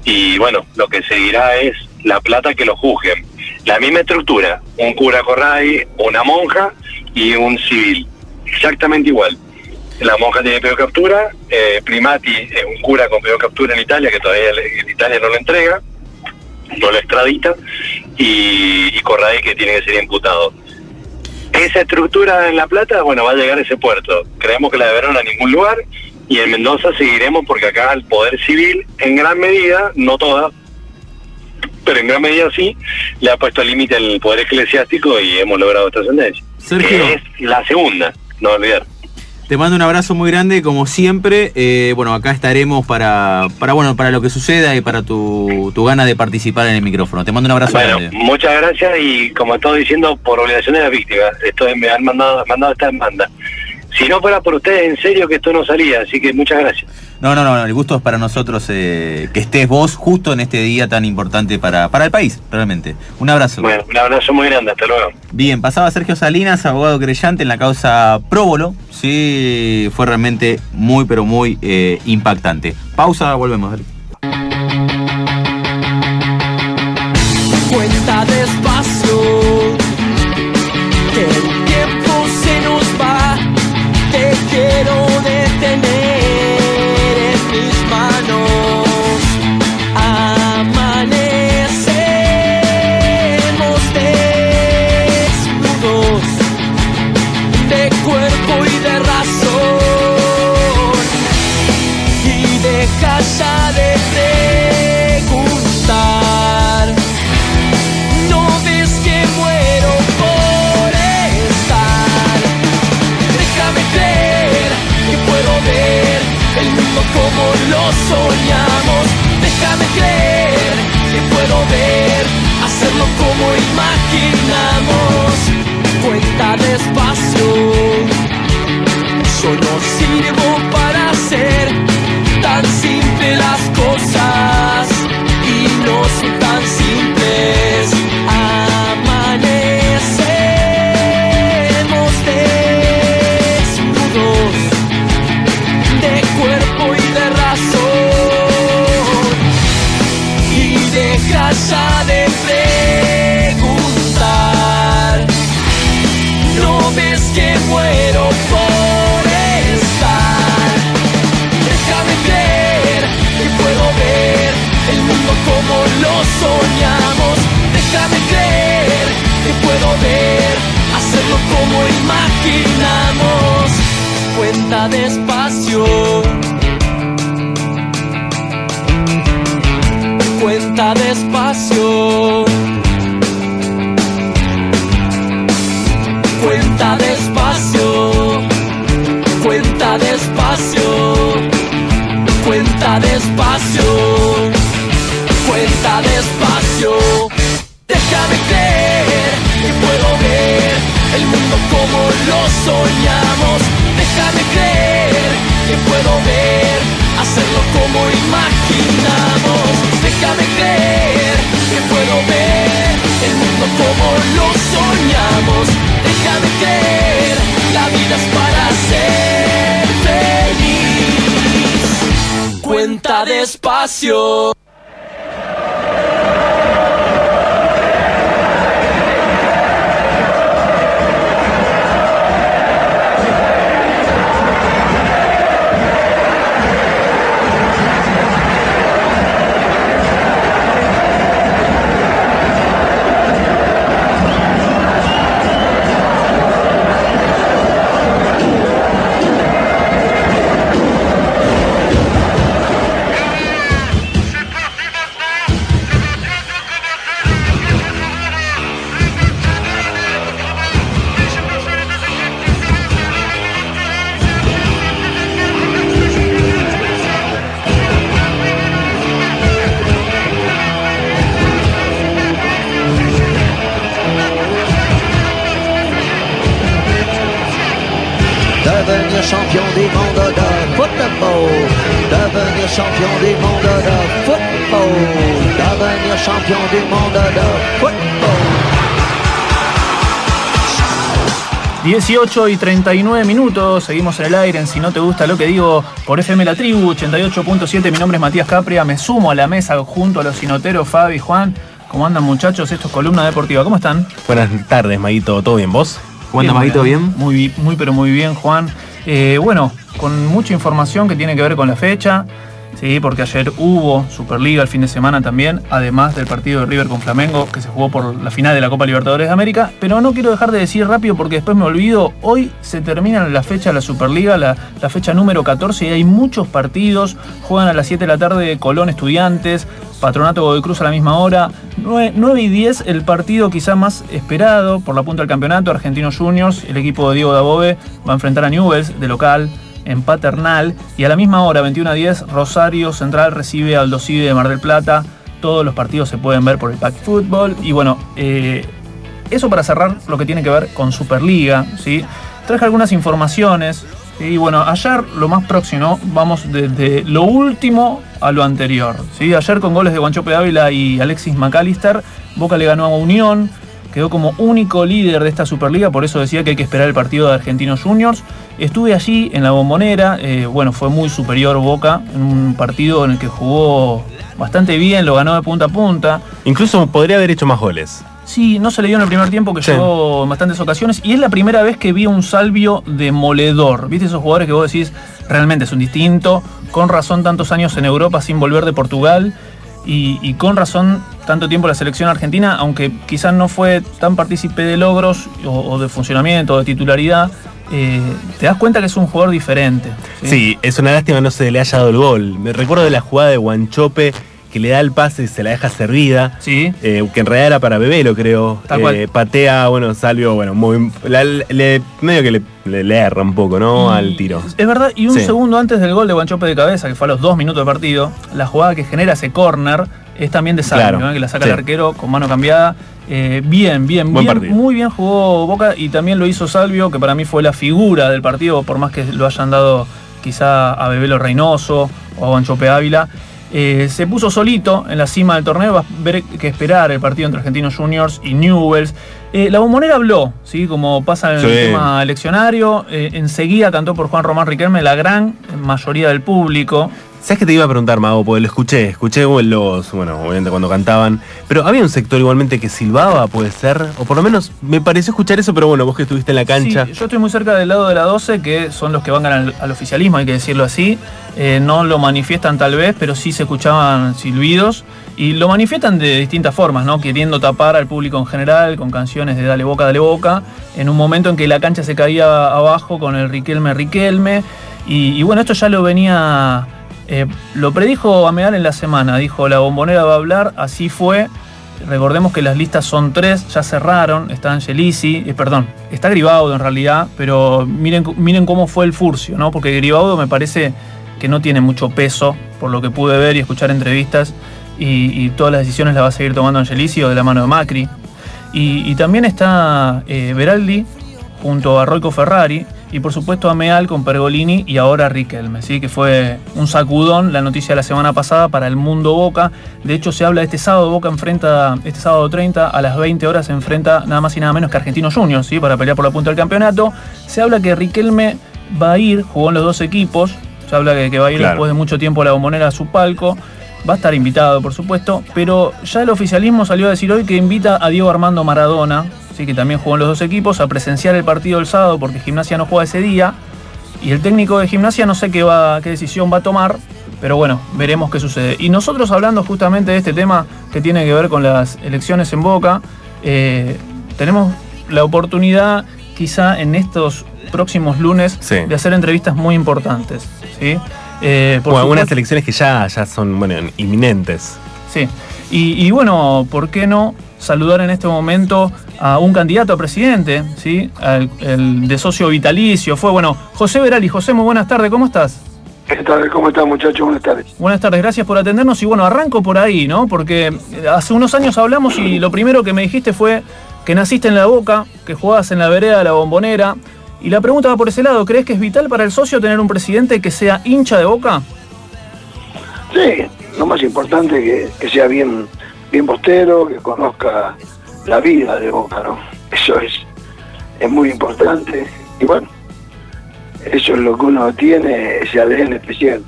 [SPEAKER 5] y bueno, lo que seguirá es La Plata que lo juzguen. La misma estructura, un cura corray, una monja y un civil, exactamente igual. La monja tiene peor captura, eh, Primati es un cura con peor captura en Italia, que todavía en Italia no lo entrega, no lo extradita, y, y Corray que tiene que ser imputado. Esa estructura en La Plata, bueno, va a llegar a ese puerto. Creemos que la de Verón a ningún lugar, y en Mendoza seguiremos porque acá el poder civil, en gran medida, no toda, pero en gran medida sí, le ha puesto límite al poder eclesiástico y hemos logrado trascendencia.
[SPEAKER 1] Sergio.
[SPEAKER 5] Que es la segunda, no olvidar.
[SPEAKER 1] Te mando un abrazo muy grande, como siempre. Eh, bueno, acá estaremos para, para, bueno, para lo que suceda y para tu, tu gana de participar en el micrófono. Te mando un abrazo
[SPEAKER 5] Bueno,
[SPEAKER 1] grande.
[SPEAKER 5] muchas gracias y como estoy diciendo, por obligación de la víctima, esto es- me han mandado, mandado esta demanda. Si no fuera por ustedes, en serio que esto no salía, así que muchas gracias.
[SPEAKER 1] No, no, no, el gusto es para nosotros eh, que estés vos justo en este día tan importante para, para el país, realmente. Un abrazo.
[SPEAKER 5] Bueno, un abrazo muy grande, hasta luego.
[SPEAKER 1] Bien, pasaba Sergio Salinas, abogado creyente en la causa Próbolo. Sí, fue realmente muy, pero muy eh, impactante. Pausa, volvemos. dale.
[SPEAKER 3] Cuenta despacio, despacio.
[SPEAKER 6] Champion du monde de football, devenir champion du monde de football.
[SPEAKER 7] 18 y 39 minutos, seguimos en el aire en Si no te gusta lo que digo por FM La Tribu 88.7, mi nombre es Matías Capria, me sumo a la mesa junto a los sinoteros Fabi, Juan, ¿cómo andan muchachos? Esto es Columna Deportiva, ¿cómo están?
[SPEAKER 2] Buenas tardes, Maguito, ¿todo bien vos?
[SPEAKER 1] ¿Cómo anda, Maguito? ¿Bien?
[SPEAKER 7] Muy, muy, pero muy bien, Juan. Eh, bueno, con mucha información que tiene que ver con la fecha, Sí, porque ayer hubo Superliga el fin de semana también, además del partido de River con Flamengo, que se jugó por la final de la Copa Libertadores de América. Pero no quiero dejar de decir rápido porque después me olvido, hoy se termina la fecha de la Superliga, la, fecha número 14, y hay muchos partidos. Juegan a las 7 de la tarde Colón Estudiantes, Patronato Godoy Cruz a la misma hora. 9, y 10 el partido quizá más esperado por la punta del campeonato, Argentinos Juniors, el equipo de Diego Dabove va a enfrentar a Newells de local en Paternal. Y a la misma hora, 21 a 10, Rosario Central recibe al Doside de Mar del Plata. Todos los partidos se pueden ver por el Pack Football. Y bueno, eh, eso para cerrar lo que tiene que ver con Superliga. ¿sí? Traje algunas informaciones. Y bueno, ayer lo más próximo, vamos desde lo último a lo anterior. ¿sí? Ayer con goles de Guanchope Ávila y Alexis McAllister, Boca le ganó a Unión, quedó como único líder de esta Superliga, por eso decía que hay que esperar el partido de Argentinos Juniors. Estuve allí en la bombonera, eh, bueno, fue muy superior Boca, en un partido en el que jugó bastante bien, lo ganó de punta a punta.
[SPEAKER 2] Incluso podría haber hecho más goles.
[SPEAKER 7] Sí, no se le dio en el primer tiempo que llegó en bastantes ocasiones y es la primera vez que vi un salvio demoledor. ¿Viste esos jugadores que vos decís realmente es un distinto? Con razón tantos años en Europa sin volver de Portugal y, con razón tanto tiempo la selección argentina, aunque quizás no fue tan partícipe de logros o, de funcionamiento o de titularidad, eh, te das cuenta que es un jugador diferente.
[SPEAKER 2] ¿sí? es una lástima no se le haya dado el gol. Me recuerdo de la jugada de Guanchope que le da el pase y se la deja servida.
[SPEAKER 7] Sí.
[SPEAKER 2] Eh, que en realidad era para Bebelo, creo. Eh, patea, bueno, Salvio, bueno, muy, medio que le, erra un poco, ¿no? Al tiro.
[SPEAKER 7] Es verdad, y un segundo antes del gol de Guanchope de cabeza, que fue a los dos minutos de partido, la jugada que genera ese corner es también de Salvio, que la saca el arquero con mano cambiada. Eh, bien, bien, bien muy bien jugó Boca y también lo hizo Salvio, que para mí fue la figura del partido, por más que lo hayan dado quizá a Bebelo Reynoso o a Guanchope Ávila. Eh, se puso solito en la cima del torneo, va a haber que esperar el partido entre Argentinos Juniors y Newells. Eh, la bombonera habló, ¿sí? como pasa en el tema eleccionario, enseguida cantó por Juan Román Riquelme la gran mayoría del público.
[SPEAKER 2] ¿Sabes qué te iba a preguntar, Mago? Porque lo escuché, escuché los, bueno, obviamente cuando cantaban, pero había un sector igualmente que silbaba, puede ser, o por lo menos me pareció escuchar eso, pero bueno, vos que estuviste en la cancha.
[SPEAKER 7] Yo estoy muy cerca del lado de la 12, que son los que van al, al oficialismo, hay que decirlo así. Eh, no lo manifiestan tal vez, pero sí se escuchaban silbidos. Y lo manifiestan de distintas formas, ¿no? Queriendo tapar al público en general con canciones de Dale Boca, Dale Boca, en un momento en que la cancha se caía abajo con el Riquelme, Riquelme. y bueno, esto ya lo venía eh, lo predijo Ameal en la semana, dijo la bombonera va a hablar, así fue. Recordemos que las listas son tres, ya cerraron, está Angelisi, eh, perdón, está Gribaudo en realidad, pero miren, miren cómo fue el furcio, ¿no? Porque Gribaudo me parece que no tiene mucho peso, por lo que pude ver y escuchar entrevistas, y, todas las decisiones las va a seguir tomando Angelisi o de la mano de Macri. Y, también está eh, Beraldi junto a Roico Ferrari, y por supuesto a Meal con Pergolini y ahora Riquelme, ¿sí? que fue un sacudón la noticia de la semana pasada para el mundo Boca. De hecho se habla de este sábado, Boca enfrenta, este sábado 30 a las 20 horas se enfrenta nada más y nada menos que Argentinos Juniors, ¿sí? para pelear por la punta del campeonato. Se habla que Riquelme va a ir, jugó en los dos equipos, se habla que, que va a ir después de mucho tiempo a la bombonera a su palco. Va a estar invitado, por supuesto, pero ya el oficialismo salió a decir hoy que invita a Diego Armando Maradona, que también jugó en los dos equipos, a presenciar el partido del sábado porque Gimnasia no juega ese día. Y el técnico de Gimnasia no sé qué, va, qué decisión va a tomar, pero bueno, veremos qué sucede. Y nosotros hablando justamente de este tema que tiene que ver con las elecciones en Boca, eh, tenemos la oportunidad quizá en estos próximos lunes de hacer entrevistas muy importantes. ¿sí?
[SPEAKER 2] Eh, por algunas elecciones que ya, ya son bueno, inminentes.
[SPEAKER 7] Sí, y bueno, ¿por qué no saludar en este momento a un candidato a presidente, ¿sí? el de socio vitalicio. Fue, bueno, José Verali. José, muy buenas tardes, ¿cómo estás?
[SPEAKER 8] ¿Qué tal? ¿Cómo estás, muchachos? Buenas tardes.
[SPEAKER 7] Buenas tardes, gracias por atendernos. Y bueno, arranco por ahí, ¿no? Porque hace unos años hablamos y lo primero que me dijiste fue que naciste en la boca, que jugabas en la vereda de la bombonera, Y la pregunta va por ese lado, ¿crees que es vital para el socio tener un presidente que sea hincha de boca?
[SPEAKER 8] Sí, lo más importante es que, que sea bien, bien postero, que conozca la vida de Boca, ¿no? Eso es, es muy importante. Y bueno, eso es lo que uno tiene, ese ADN especial.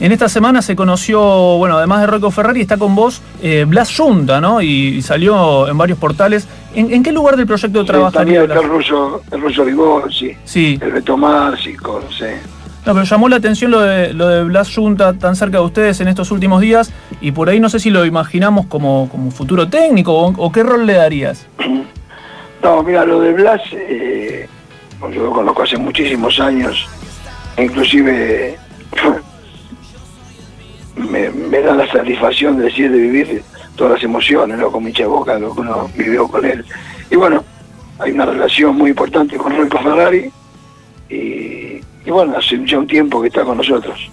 [SPEAKER 7] En esta semana se conoció, bueno, además de Rocco Ferrari, está con vos eh, Blas Junta, ¿no? Y, y salió en varios portales. ¿En, en qué lugar del proyecto
[SPEAKER 8] Sí,
[SPEAKER 7] trabajaría
[SPEAKER 8] también está el ruso, el ruso Vigorci,
[SPEAKER 7] Sí.
[SPEAKER 8] el Beto Márcico, sí.
[SPEAKER 7] No, pero llamó la atención lo de, lo de Blas Junta tan cerca de ustedes en estos últimos días y por ahí no sé si lo imaginamos como, como futuro técnico o, qué rol le darías.
[SPEAKER 8] No, mira, lo de Blas, eh, yo lo conozco hace muchísimos años, inclusive me, da la satisfacción de decir, de vivir todas las emociones, ¿no? Con Miche Boca, lo que uno vivió con él. Y bueno, hay una relación muy importante con Rocco Ferrari y, y bueno, hace ya un tiempo que está con nosotros.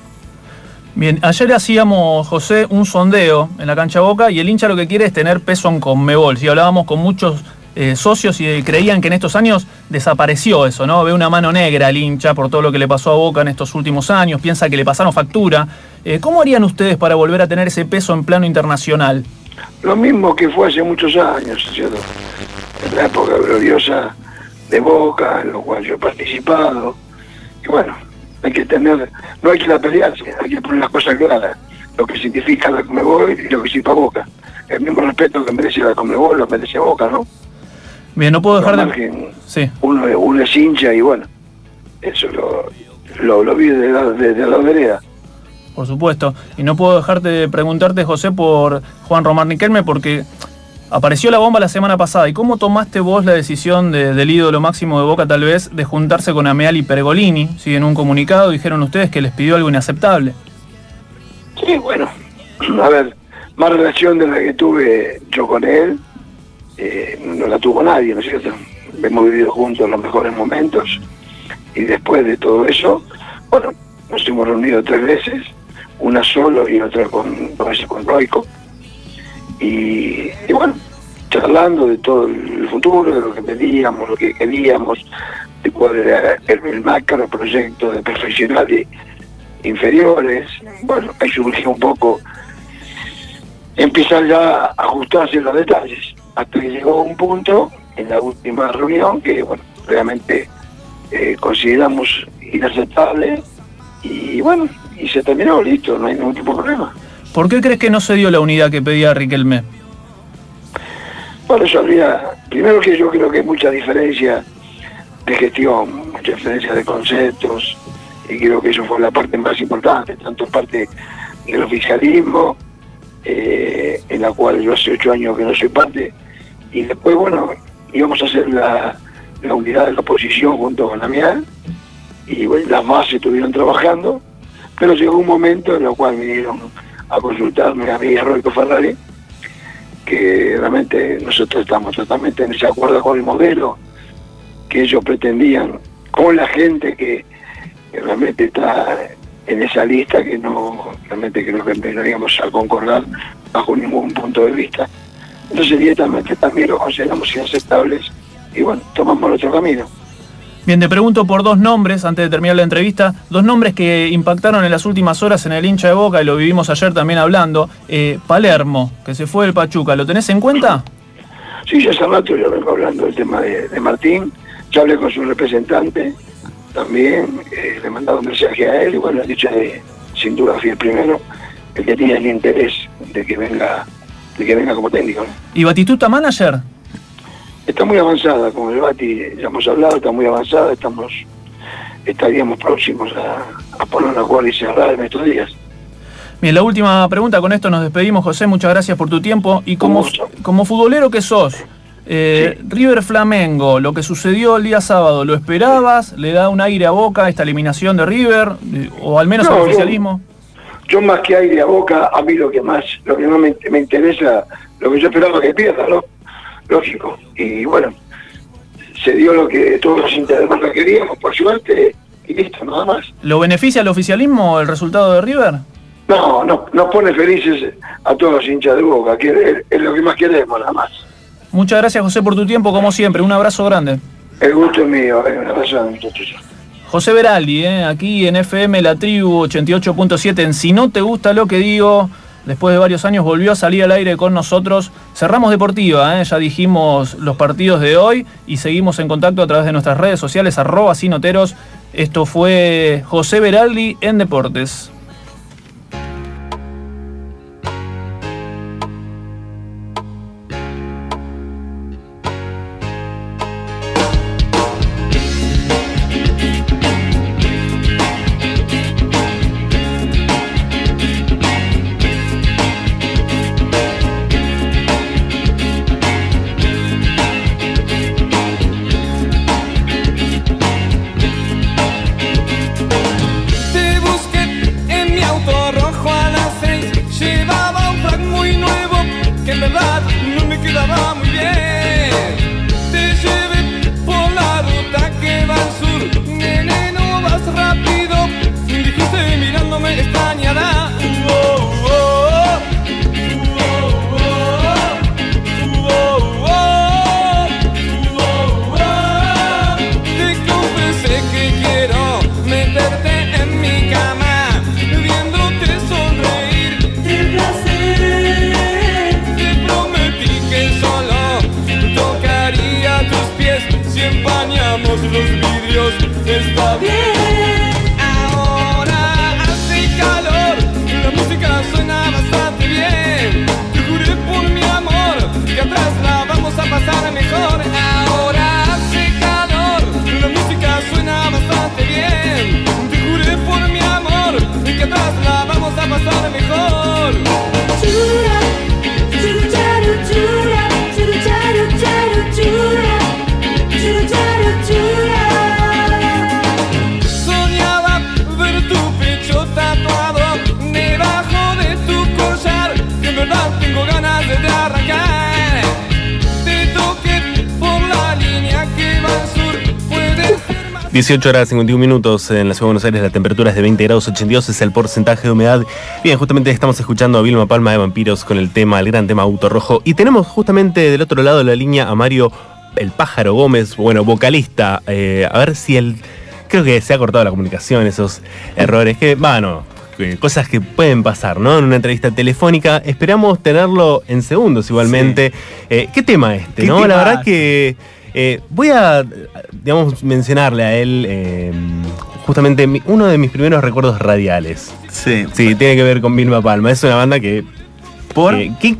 [SPEAKER 7] Bien, ayer hacíamos, José, un sondeo en la cancha Boca y el hincha lo que quiere es tener peso en Conmebol. Si hablábamos con muchos eh, socios y creían que en estos años desapareció eso, ¿no? Ve una mano negra al hincha por todo lo que le pasó a Boca en estos últimos años, piensa que le pasaron factura. Eh, ¿Cómo harían ustedes para volver a tener ese peso en plano internacional?
[SPEAKER 8] Lo mismo que fue hace muchos años, ¿cierto? En la época gloriosa de Boca, en lo cual yo he participado. Y bueno, hay que tener, no hay que la pelearse, hay que poner las cosas claras. Lo que significa la Comebol y lo que significa Boca. El mismo respeto que merece la Comebol lo merece Boca, ¿no?
[SPEAKER 7] Bien, no puedo dejar de...
[SPEAKER 8] que
[SPEAKER 7] Sí.
[SPEAKER 8] uno, uno es hincha y bueno, eso lo, lo, lo vive de la, de, de la vereda.
[SPEAKER 7] Por supuesto. Y no puedo dejarte de preguntarte, José, por Juan Román Riquelme, porque apareció la bomba la semana pasada. ¿Y cómo tomaste vos la decisión de- del ídolo máximo de Boca, tal vez, de juntarse con Ameal y Pergolini? Sí, en un comunicado dijeron ustedes que les pidió algo inaceptable.
[SPEAKER 8] Sí, bueno, a ver, más relación de la que tuve yo con él, eh, no la tuvo nadie, ¿no es cierto? Hemos vivido juntos los mejores momentos y después de todo eso, bueno, nos hemos reunido tres veces, una solo y otra con, con, con Roico. Y, bueno, charlando de todo el futuro, de lo que pedíamos, lo que queríamos, de cuál era el, el macro proyecto de profesionales inferiores. Bueno, ahí surgió un poco, empiezan ya a ajustarse los detalles, hasta que llegó un punto en la última reunión que, bueno, realmente eh, consideramos inaceptable y bueno, y se terminó, listo, no hay ningún tipo de problema.
[SPEAKER 7] ¿Por qué crees que no se dio la unidad que pedía Riquelme?
[SPEAKER 8] Bueno, eso habría, primero que yo creo que hay mucha diferencia de gestión, mucha diferencia de conceptos, y creo que eso fue la parte más importante, tanto parte del oficialismo, eh, en la cual yo hace ocho años que no soy parte, y después, bueno, íbamos a hacer la, unidad de la oposición junto con la mía, y bueno, las bases estuvieron trabajando, pero llegó un momento en el cual vinieron a consultarme a mí a Roberto Ferrari, que realmente nosotros estamos totalmente en desacuerdo con el modelo que ellos pretendían, con la gente que, realmente está en esa lista que no realmente creo que no a concordar bajo ningún punto de vista. Entonces directamente también lo consideramos inaceptables y bueno, tomamos nuestro camino.
[SPEAKER 7] Bien, te pregunto por dos nombres, antes de terminar la entrevista, dos nombres que impactaron en las últimas horas en el hincha de Boca, y lo vivimos ayer también hablando. Eh, Palermo, que se fue del Pachuca, ¿lo tenés en cuenta?
[SPEAKER 8] Sí, ya hace rato yo vengo hablando del tema de, de Martín, ya hablé con su representante también, eh, le he mandado un mensaje a él y bueno, he dicho de, sin duda fui el primero, el que tiene el interés de que venga, de que venga como técnico. ¿no?
[SPEAKER 7] ¿Y Batistuta manager?
[SPEAKER 8] Está muy avanzada con el Bati, ya hemos hablado, está muy avanzada, estamos, estaríamos próximos a, a poner una acuerdo y cerrar en estos días.
[SPEAKER 7] Bien, la última pregunta, con esto nos despedimos, José, muchas gracias por tu tiempo. Y como, como futbolero que sos, eh, River Flamengo, lo que sucedió el día sábado, ¿lo esperabas? ¿Le da un aire a Boca esta eliminación de River? Eh, ¿O al menos
[SPEAKER 8] No,
[SPEAKER 7] al
[SPEAKER 8] yo-
[SPEAKER 7] oficialismo?
[SPEAKER 8] Yo más que aire a boca, a mí lo que más, lo que más me, me interesa, lo que yo esperaba que pierda, ¿no? Lógico. Y bueno, se dio lo que todos los hinchas de Boca queríamos, por suerte, y listo, nada más.
[SPEAKER 7] ¿Lo beneficia al oficialismo el resultado de River?
[SPEAKER 8] No, no, nos pone felices a todos los hinchas de Boca, que es, es lo que más queremos, nada más.
[SPEAKER 7] Muchas gracias, José, por tu tiempo, como siempre. Un abrazo grande.
[SPEAKER 8] El gusto es mío, eh, un abrazo muchachos.
[SPEAKER 9] José Veraldi, eh, aquí en FM La Tribu 88.7. En Si no te gusta lo que digo, después de varios años volvió a salir al aire con nosotros. Cerramos Deportiva, eh, ya dijimos los partidos de hoy y seguimos en contacto a través de nuestras redes sociales, arroba sinoteros. Esto fue José Veraldi en Deportes.
[SPEAKER 2] 18 horas 51 minutos en la ciudad de Buenos Aires, la temperatura es de 20 grados 82, es el porcentaje de humedad. Bien, justamente estamos escuchando a Vilma Palma de Vampiros con el tema, el gran tema Auto Rojo. Y tenemos justamente del otro lado de la línea a Mario El Pájaro Gómez, bueno, vocalista. Eh, a ver si él. Creo que se ha cortado la comunicación, esos errores que, bueno, cosas que pueden pasar, ¿no? En una entrevista telefónica. Esperamos tenerlo en segundos igualmente. Eh, ¿Qué tema este,
[SPEAKER 1] ¿Qué
[SPEAKER 2] no? La verdad que. Eh, voy a, digamos, mencionarle a él eh, justamente mi- uno de mis primeros recuerdos radiales.
[SPEAKER 1] Sí.
[SPEAKER 2] Sí, tiene que ver con Vilma Palma. Es una banda que.
[SPEAKER 1] ¿Por?
[SPEAKER 2] que-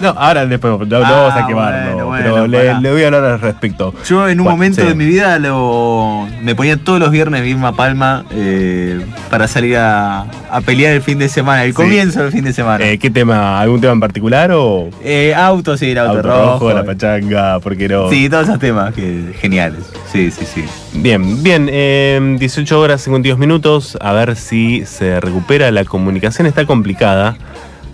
[SPEAKER 2] no, ahora después no, no
[SPEAKER 1] Ah,
[SPEAKER 2] vamos a quemarlo.
[SPEAKER 1] bueno, bueno,
[SPEAKER 2] pero le, le voy a hablar al respecto.
[SPEAKER 1] Yo en un
[SPEAKER 2] Bueno,
[SPEAKER 1] momento
[SPEAKER 2] sí.
[SPEAKER 1] de mi vida lo, me ponía todos los viernes Vilma Palma eh, para salir a, a pelear el fin de semana, el
[SPEAKER 2] Sí.
[SPEAKER 1] comienzo del fin de semana.
[SPEAKER 2] Eh, ¿Qué tema? ¿Algún tema en particular o.?
[SPEAKER 1] Eh, auto, sí, el auto,
[SPEAKER 2] Auto
[SPEAKER 1] rojo.
[SPEAKER 2] rojo, la pachanga, porque no.
[SPEAKER 1] Sí, todos esos temas que, geniales. Sí, sí, sí.
[SPEAKER 2] Bien, bien, eh, 18 horas 52 minutos, a ver si se recupera. La comunicación está complicada,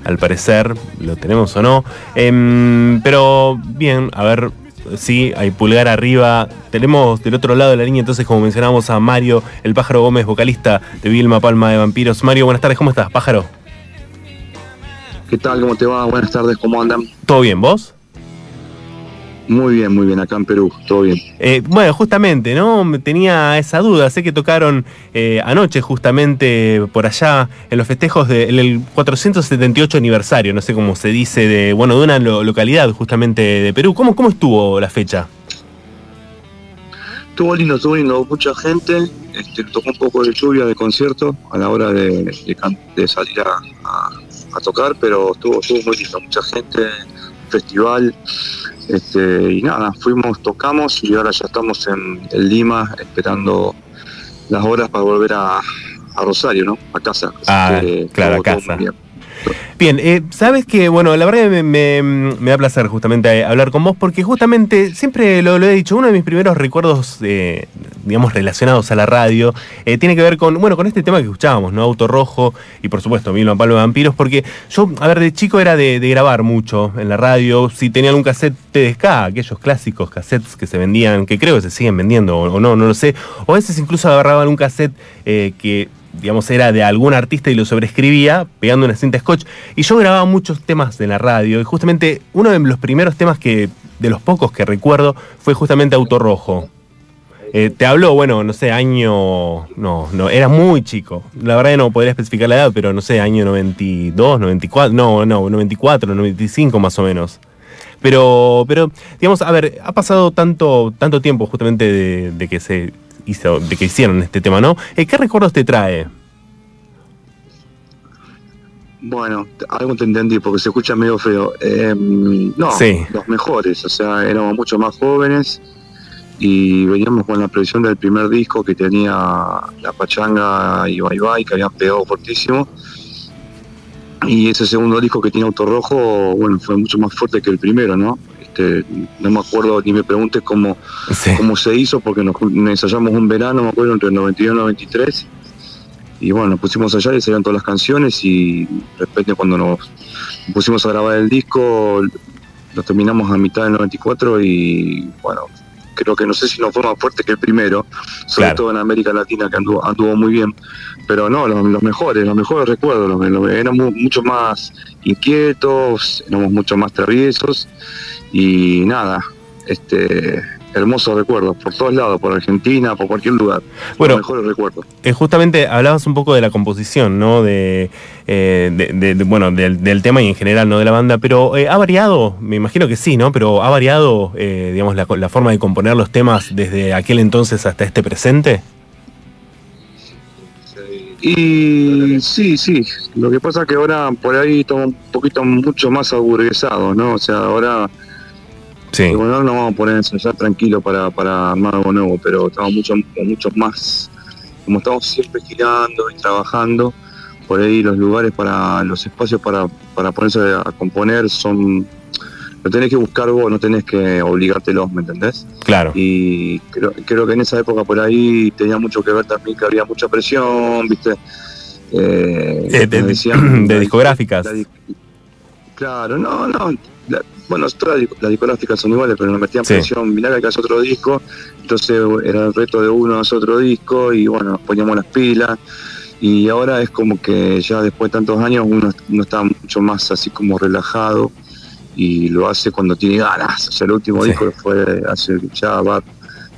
[SPEAKER 2] al parecer, lo tenemos o no. Em, pero bien, a ver si hay pulgar arriba. Tenemos del otro lado de la línea, entonces, como mencionábamos, a Mario, el pájaro Gómez, vocalista de Vilma Palma de Vampiros. Mario, buenas tardes, ¿cómo estás, pájaro?
[SPEAKER 10] ¿Qué tal? ¿Cómo te va? Buenas tardes, ¿cómo andan?
[SPEAKER 2] ¿Todo bien, vos?
[SPEAKER 10] Muy bien, muy bien, acá en Perú, todo bien.
[SPEAKER 2] Eh, bueno, justamente, ¿no? Me Tenía esa duda. Sé que tocaron eh, anoche, justamente por allá, en los festejos del el 478 aniversario, no sé cómo se dice, de bueno, de una lo- localidad justamente de Perú. ¿Cómo, ¿Cómo estuvo la fecha?
[SPEAKER 10] Estuvo lindo, estuvo lindo, mucha gente, este, tocó un poco de lluvia de concierto a la hora de, de de salir a, a- a tocar, pero estuvo, estuvo muy lindo, mucha gente, festival, este, y nada, fuimos, tocamos y ahora ya estamos en, en Lima esperando las horas para volver a, a Rosario, ¿no? A casa.
[SPEAKER 2] Ah,
[SPEAKER 10] que
[SPEAKER 2] claro, a casa.
[SPEAKER 10] Bien.
[SPEAKER 2] Eh, sabes que, bueno, la verdad me, me- da placer justamente eh, hablar con vos porque justamente siempre lo, he dicho, uno de mis primeros recuerdos, eh, digamos, relacionados a la radio, eh, tiene que ver con, bueno, con este tema que escuchábamos, ¿no? Auto Rojo y por supuesto Vilma Palo de Vampiros, porque yo, a ver, de chico era de, grabar mucho en la radio, si tenía algún cassette TDK, aquellos clásicos cassettes que se vendían, que creo que se siguen vendiendo o, o no, no lo sé, o a veces incluso agarraban un cassette que digamos, era de algún artista y lo sobreescribía pegando una cinta scotch. Y yo grababa muchos temas de la radio. Y justamente uno de los primeros temas que, de los pocos que recuerdo, fue justamente Auto Rojo. Eh, te hablo, bueno, no sé, año. No, no, era muy chico. La verdad que no podría especificar la edad, pero no sé, año 92, 94, no, no, 94, 95 más o menos. Pero, pero, digamos, a ver, ha pasado tanto, tanto tiempo justamente de que se hizo, de que hicieron este tema, ¿no? Eh, ¿Qué recuerdos te trae?
[SPEAKER 10] Bueno, algo te entendí porque se escucha medio feo. Eh, no,
[SPEAKER 2] Sí.
[SPEAKER 10] los mejores, o sea, éramos mucho más jóvenes y veníamos con la presión del primer disco que tenía La Pachanga y Bye Bye, que habían pegado fortísimo. Y ese segundo disco que tiene Auto Rojo, bueno, fue mucho más fuerte que el primero, ¿no? Este, no me acuerdo ni me preguntes cómo,
[SPEAKER 2] Sí.
[SPEAKER 10] cómo se hizo, porque nos, ensayamos un verano, me acuerdo, entre el 92 y el 93. Y bueno, nos pusimos allá y salían todas las canciones y de repente cuando nos pusimos a grabar el disco, lo terminamos a mitad del 94 y bueno, creo que no sé si no fue más fuerte que el primero, sobre
[SPEAKER 2] Claro.
[SPEAKER 10] todo en América Latina que anduvo, anduvo muy bien, pero no, los, los mejores, los mejores recuerdos, los, los- éramos mucho más inquietos, éramos mucho más traviesos y nada, este hermosos recuerdos por todos lados, por Argentina, por cualquier lugar,
[SPEAKER 2] Bueno,
[SPEAKER 10] los mejores recuerdos.
[SPEAKER 2] Eh, justamente hablabas un poco de la composición, ¿no? De, eh, de- de- de- bueno, del, del tema y en general, ¿no? De la banda, pero eh, ¿ha variado? Me imagino que sí, ¿no? Pero ¿ha variado, eh, digamos, la, la forma de componer los temas desde aquel entonces hasta este presente?
[SPEAKER 10] Y sí, sí, lo que pasa es que ahora por ahí estamos un poquito mucho más aburguesados, ¿no? O sea, ahora
[SPEAKER 2] Sí.
[SPEAKER 10] bueno, ahora nos vamos a poner a ensayar tranquilo para, para armar algo nuevo, pero estamos mucho, mucho más, como estamos siempre girando y trabajando, por ahí los lugares para, los espacios para, para ponerse a componer son, lo tenés que buscar vos, no tenés que obligártelos, ¿me entendés?
[SPEAKER 2] Claro.
[SPEAKER 10] Y creo, creo que en esa época por ahí tenía mucho que ver también que había mucha presión, ¿viste? Eh,
[SPEAKER 2] Eh, de,
[SPEAKER 10] nos decían-
[SPEAKER 2] de
[SPEAKER 10] la-
[SPEAKER 2] discográficas.
[SPEAKER 10] la di- claro, no, no. Bueno, todas las discográficas son iguales, pero nos metían
[SPEAKER 2] Sí.
[SPEAKER 10] presión. Mirá que hacer otro disco. Entonces era el reto de uno hacer otro disco y bueno, nos poníamos las pilas. Y ahora es como que ya después de tantos años uno, uno está mucho más así como relajado y lo hace cuando tiene ganas. O sea, el último
[SPEAKER 2] Sí.
[SPEAKER 10] disco fue hace ya va.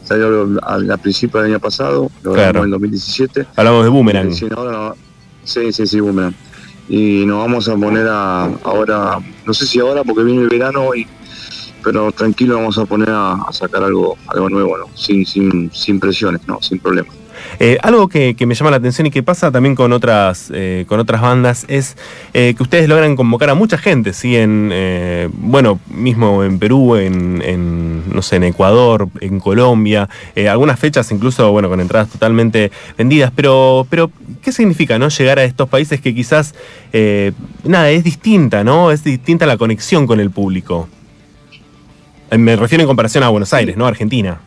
[SPEAKER 10] Salió al, al principio del año pasado, lo
[SPEAKER 2] Claro.
[SPEAKER 10] en 2017.
[SPEAKER 2] Hablamos de Boomerang.
[SPEAKER 10] Sí, ahora no- sí, sí, sí, Boomerang. Y nos vamos a poner a, ahora, no sé si ahora porque viene el verano, y, pero tranquilo vamos a poner a, sacar algo, algo nuevo, ¿no? Sin, sin, sin presiones, ¿no? Sin problemas.
[SPEAKER 2] Eh, algo que, que me llama la atención y que pasa también con otras, eh, con otras bandas es eh, que ustedes logran convocar a mucha gente, ¿sí? En, bueno, mismo en Perú, en, en, no sé, en Ecuador, en Colombia, algunas fechas incluso, bueno, con entradas totalmente vendidas, pero, pero ¿qué significa, no? Llegar a estos países que quizás, nada, es distinta, ¿no? Es distinta la conexión con el público. Me refiero en comparación a Buenos Aires, ¿no? Argentina.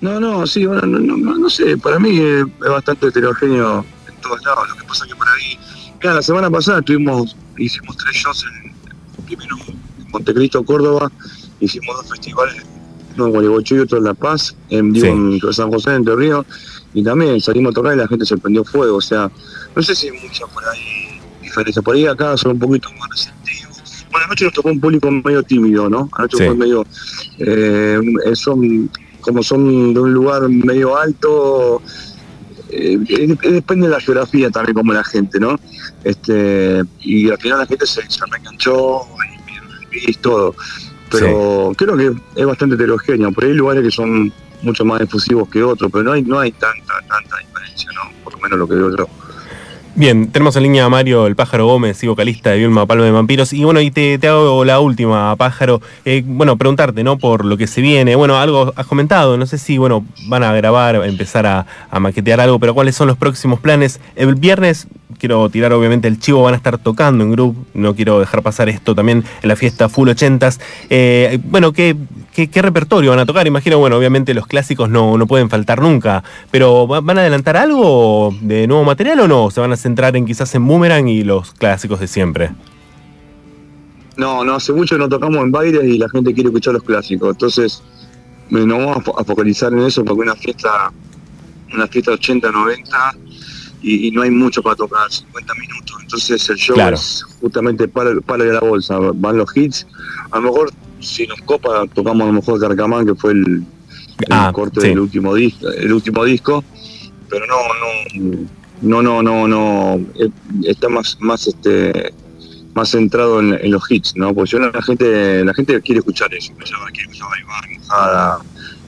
[SPEAKER 10] No, no, sí, bueno, no, no, no- no sé, para mí es, es bastante heterogéneo en todos lados. Lo que pasa es que por ahí, mira, la semana pasada tuvimos, hicimos tres shows en, primero en Montecristo, Córdoba, hicimos dos festivales, uno en Gualeguaychú y otro en La Paz, en, digo,
[SPEAKER 2] Sí.
[SPEAKER 10] en San José, en Entre Ríos, y también salimos a tocar y la gente se prendió fuego, o sea, no sé si hay mucha por ahí diferencia. Por ahí acá son un poquito más receptivos. Bueno, anoche nos tocó un público medio tímido, ¿no? Anoche
[SPEAKER 2] Sí.
[SPEAKER 10] fue medio, eh, eh, son como son de un lugar medio alto, eh, eh, depende de la geografía también como la gente, ¿no? Este, y al final la gente se, se reenganchó y, y todo. Pero creo que es bastante heterogéneo. Por ahí hay lugares que son mucho más efusivos que otros, pero no hay, no hay tanta, tanta diferencia, ¿no? Por lo menos lo que veo yo.
[SPEAKER 2] Bien, tenemos en línea a Mario el Pájaro Gómez, vocalista de Vilma Palma de Vampiros. Y bueno, y te, te hago la última, Pájaro. Eh, bueno, preguntarte, ¿no? Por lo que se viene. Bueno, algo has comentado, no sé si, bueno, van a grabar, empezar a, a maquetear algo, pero ¿cuáles son los próximos planes? El viernes, quiero tirar obviamente el chivo, van a estar tocando en grupo. No quiero dejar pasar esto también en la fiesta Full 80s. Eh, bueno, ¿qué, qué, qué repertorio van a tocar? Imagino, bueno, obviamente los clásicos no, no pueden faltar nunca, pero ¿va- ¿van a adelantar algo de nuevo material o no? ¿Se van a centrar en quizás en Boomerang y los clásicos de siempre?
[SPEAKER 10] No, no, hace mucho no tocamos en bailes y la gente quiere escuchar los clásicos. Entonces, me- nos vamos a fo- a focalizar en eso porque una fiesta, una fiesta 80, 90 y, y no hay mucho para tocar, 50 minutos. Entonces el show
[SPEAKER 2] Claro.
[SPEAKER 10] es justamente para, para de la bolsa, van los hits. A lo mejor si nos copa tocamos a lo mejor Carcamán, que fue el,
[SPEAKER 2] Ah,
[SPEAKER 10] corte
[SPEAKER 2] sí.
[SPEAKER 10] del último disco, el último disco, pero no, no, no, no, no, no, eh, está más, más este más centrado en, en los hits, ¿no? Porque yo la gente, la gente quiere escuchar eso, quiere escuchar Iván, Mojada,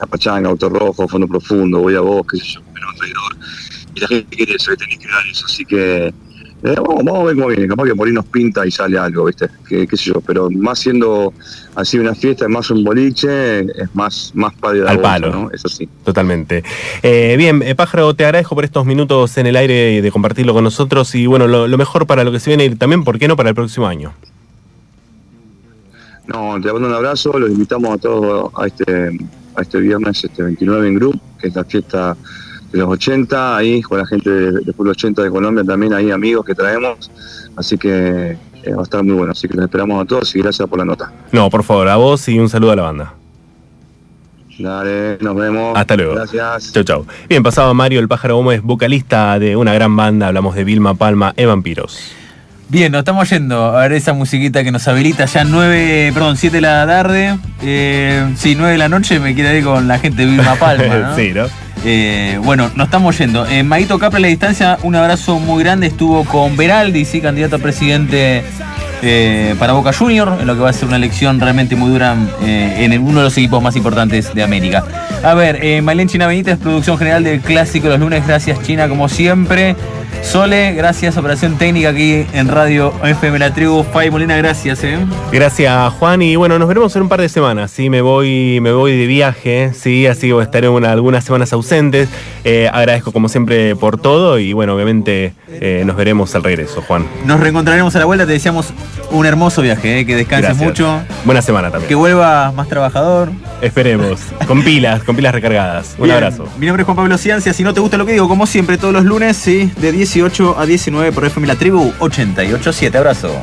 [SPEAKER 10] La Pachanga, Auto Rojo, Fondo Profundo, Voy a Vos, qué sé yo, pero traidor. Y la gente quiere eso, y tenés que dar eso, así que eh, vamos, vamos a ver cómo viene, capaz que por ahí nos pinta y sale algo, ¿viste? Qué sé yo, pero más siendo así una fiesta, más un boliche, es más, más padre de la
[SPEAKER 2] Al
[SPEAKER 10] bolsa,
[SPEAKER 2] palo.
[SPEAKER 10] ¿no? Eso sí.
[SPEAKER 2] Totalmente. Eh, bien, eh, Pájaro, te agradezco por estos minutos en el aire y de compartirlo con nosotros. Y bueno, lo, lo mejor para lo que se viene y también, ¿por qué no, para el próximo año?
[SPEAKER 10] No, te mando un abrazo, los invitamos a todos a este, a este viernes este 29 en Group, que es la fiesta de los 80, ahí con la gente de, de Pueblo 80 de Colombia también, hay amigos que traemos, así que eh, va a estar muy bueno, así que los esperamos a todos y gracias por la nota.
[SPEAKER 2] No, por favor, a vos y un saludo a la banda.
[SPEAKER 10] Dale, nos vemos.
[SPEAKER 2] Hasta luego.
[SPEAKER 10] Gracias.
[SPEAKER 2] Chau, chau. Bien, pasaba Mario el Pájaro Gómez, vocalista de una gran banda. Hablamos de Vilma Palma e Vampiros.
[SPEAKER 1] Bien, nos estamos yendo a ver esa musiquita que nos habilita ya 9, perdón, 7 de la tarde. Eh, sí, 9 de la noche me quiero ir con la gente de Vilma Palma, ¿no?
[SPEAKER 2] sí, ¿no?
[SPEAKER 1] Eh, bueno, nos estamos yendo. Eh, Capra a la distancia, un abrazo muy grande. Estuvo con Beraldi, sí, candidato a presidente eh, para Boca Junior, en lo que va a ser una elección realmente muy dura eh, en uno de los equipos más importantes de América. A ver, Mailén China Benítez, producción general del Clásico los lunes. Gracias, China, como siempre. Sole, gracias, operación técnica aquí en Radio FM La Tribu. Fay Molina, gracias, eh.
[SPEAKER 2] Gracias, Juan. Y bueno, nos veremos en un par de semanas. Sí, me voy, me voy de viaje, sí, así que estaré una- algunas semanas ausentes. Eh, agradezco como siempre por todo y bueno, obviamente eh, nos veremos al regreso, Juan.
[SPEAKER 1] Nos reencontraremos a la vuelta. Te deseamos un hermoso viaje, eh, que descanses
[SPEAKER 2] Gracias.
[SPEAKER 1] mucho.
[SPEAKER 2] Buena semana también.
[SPEAKER 1] Que vuelva más trabajador.
[SPEAKER 2] Esperemos. Con pilas, con pilas recargadas. Un
[SPEAKER 1] Bien,
[SPEAKER 2] abrazo.
[SPEAKER 1] Mi nombre es Juan Pablo Ciancia. Si no te gusta lo que digo, como siempre, todos los lunes, sí, de 18 a 19 por FM La Tribu 887. Abrazo.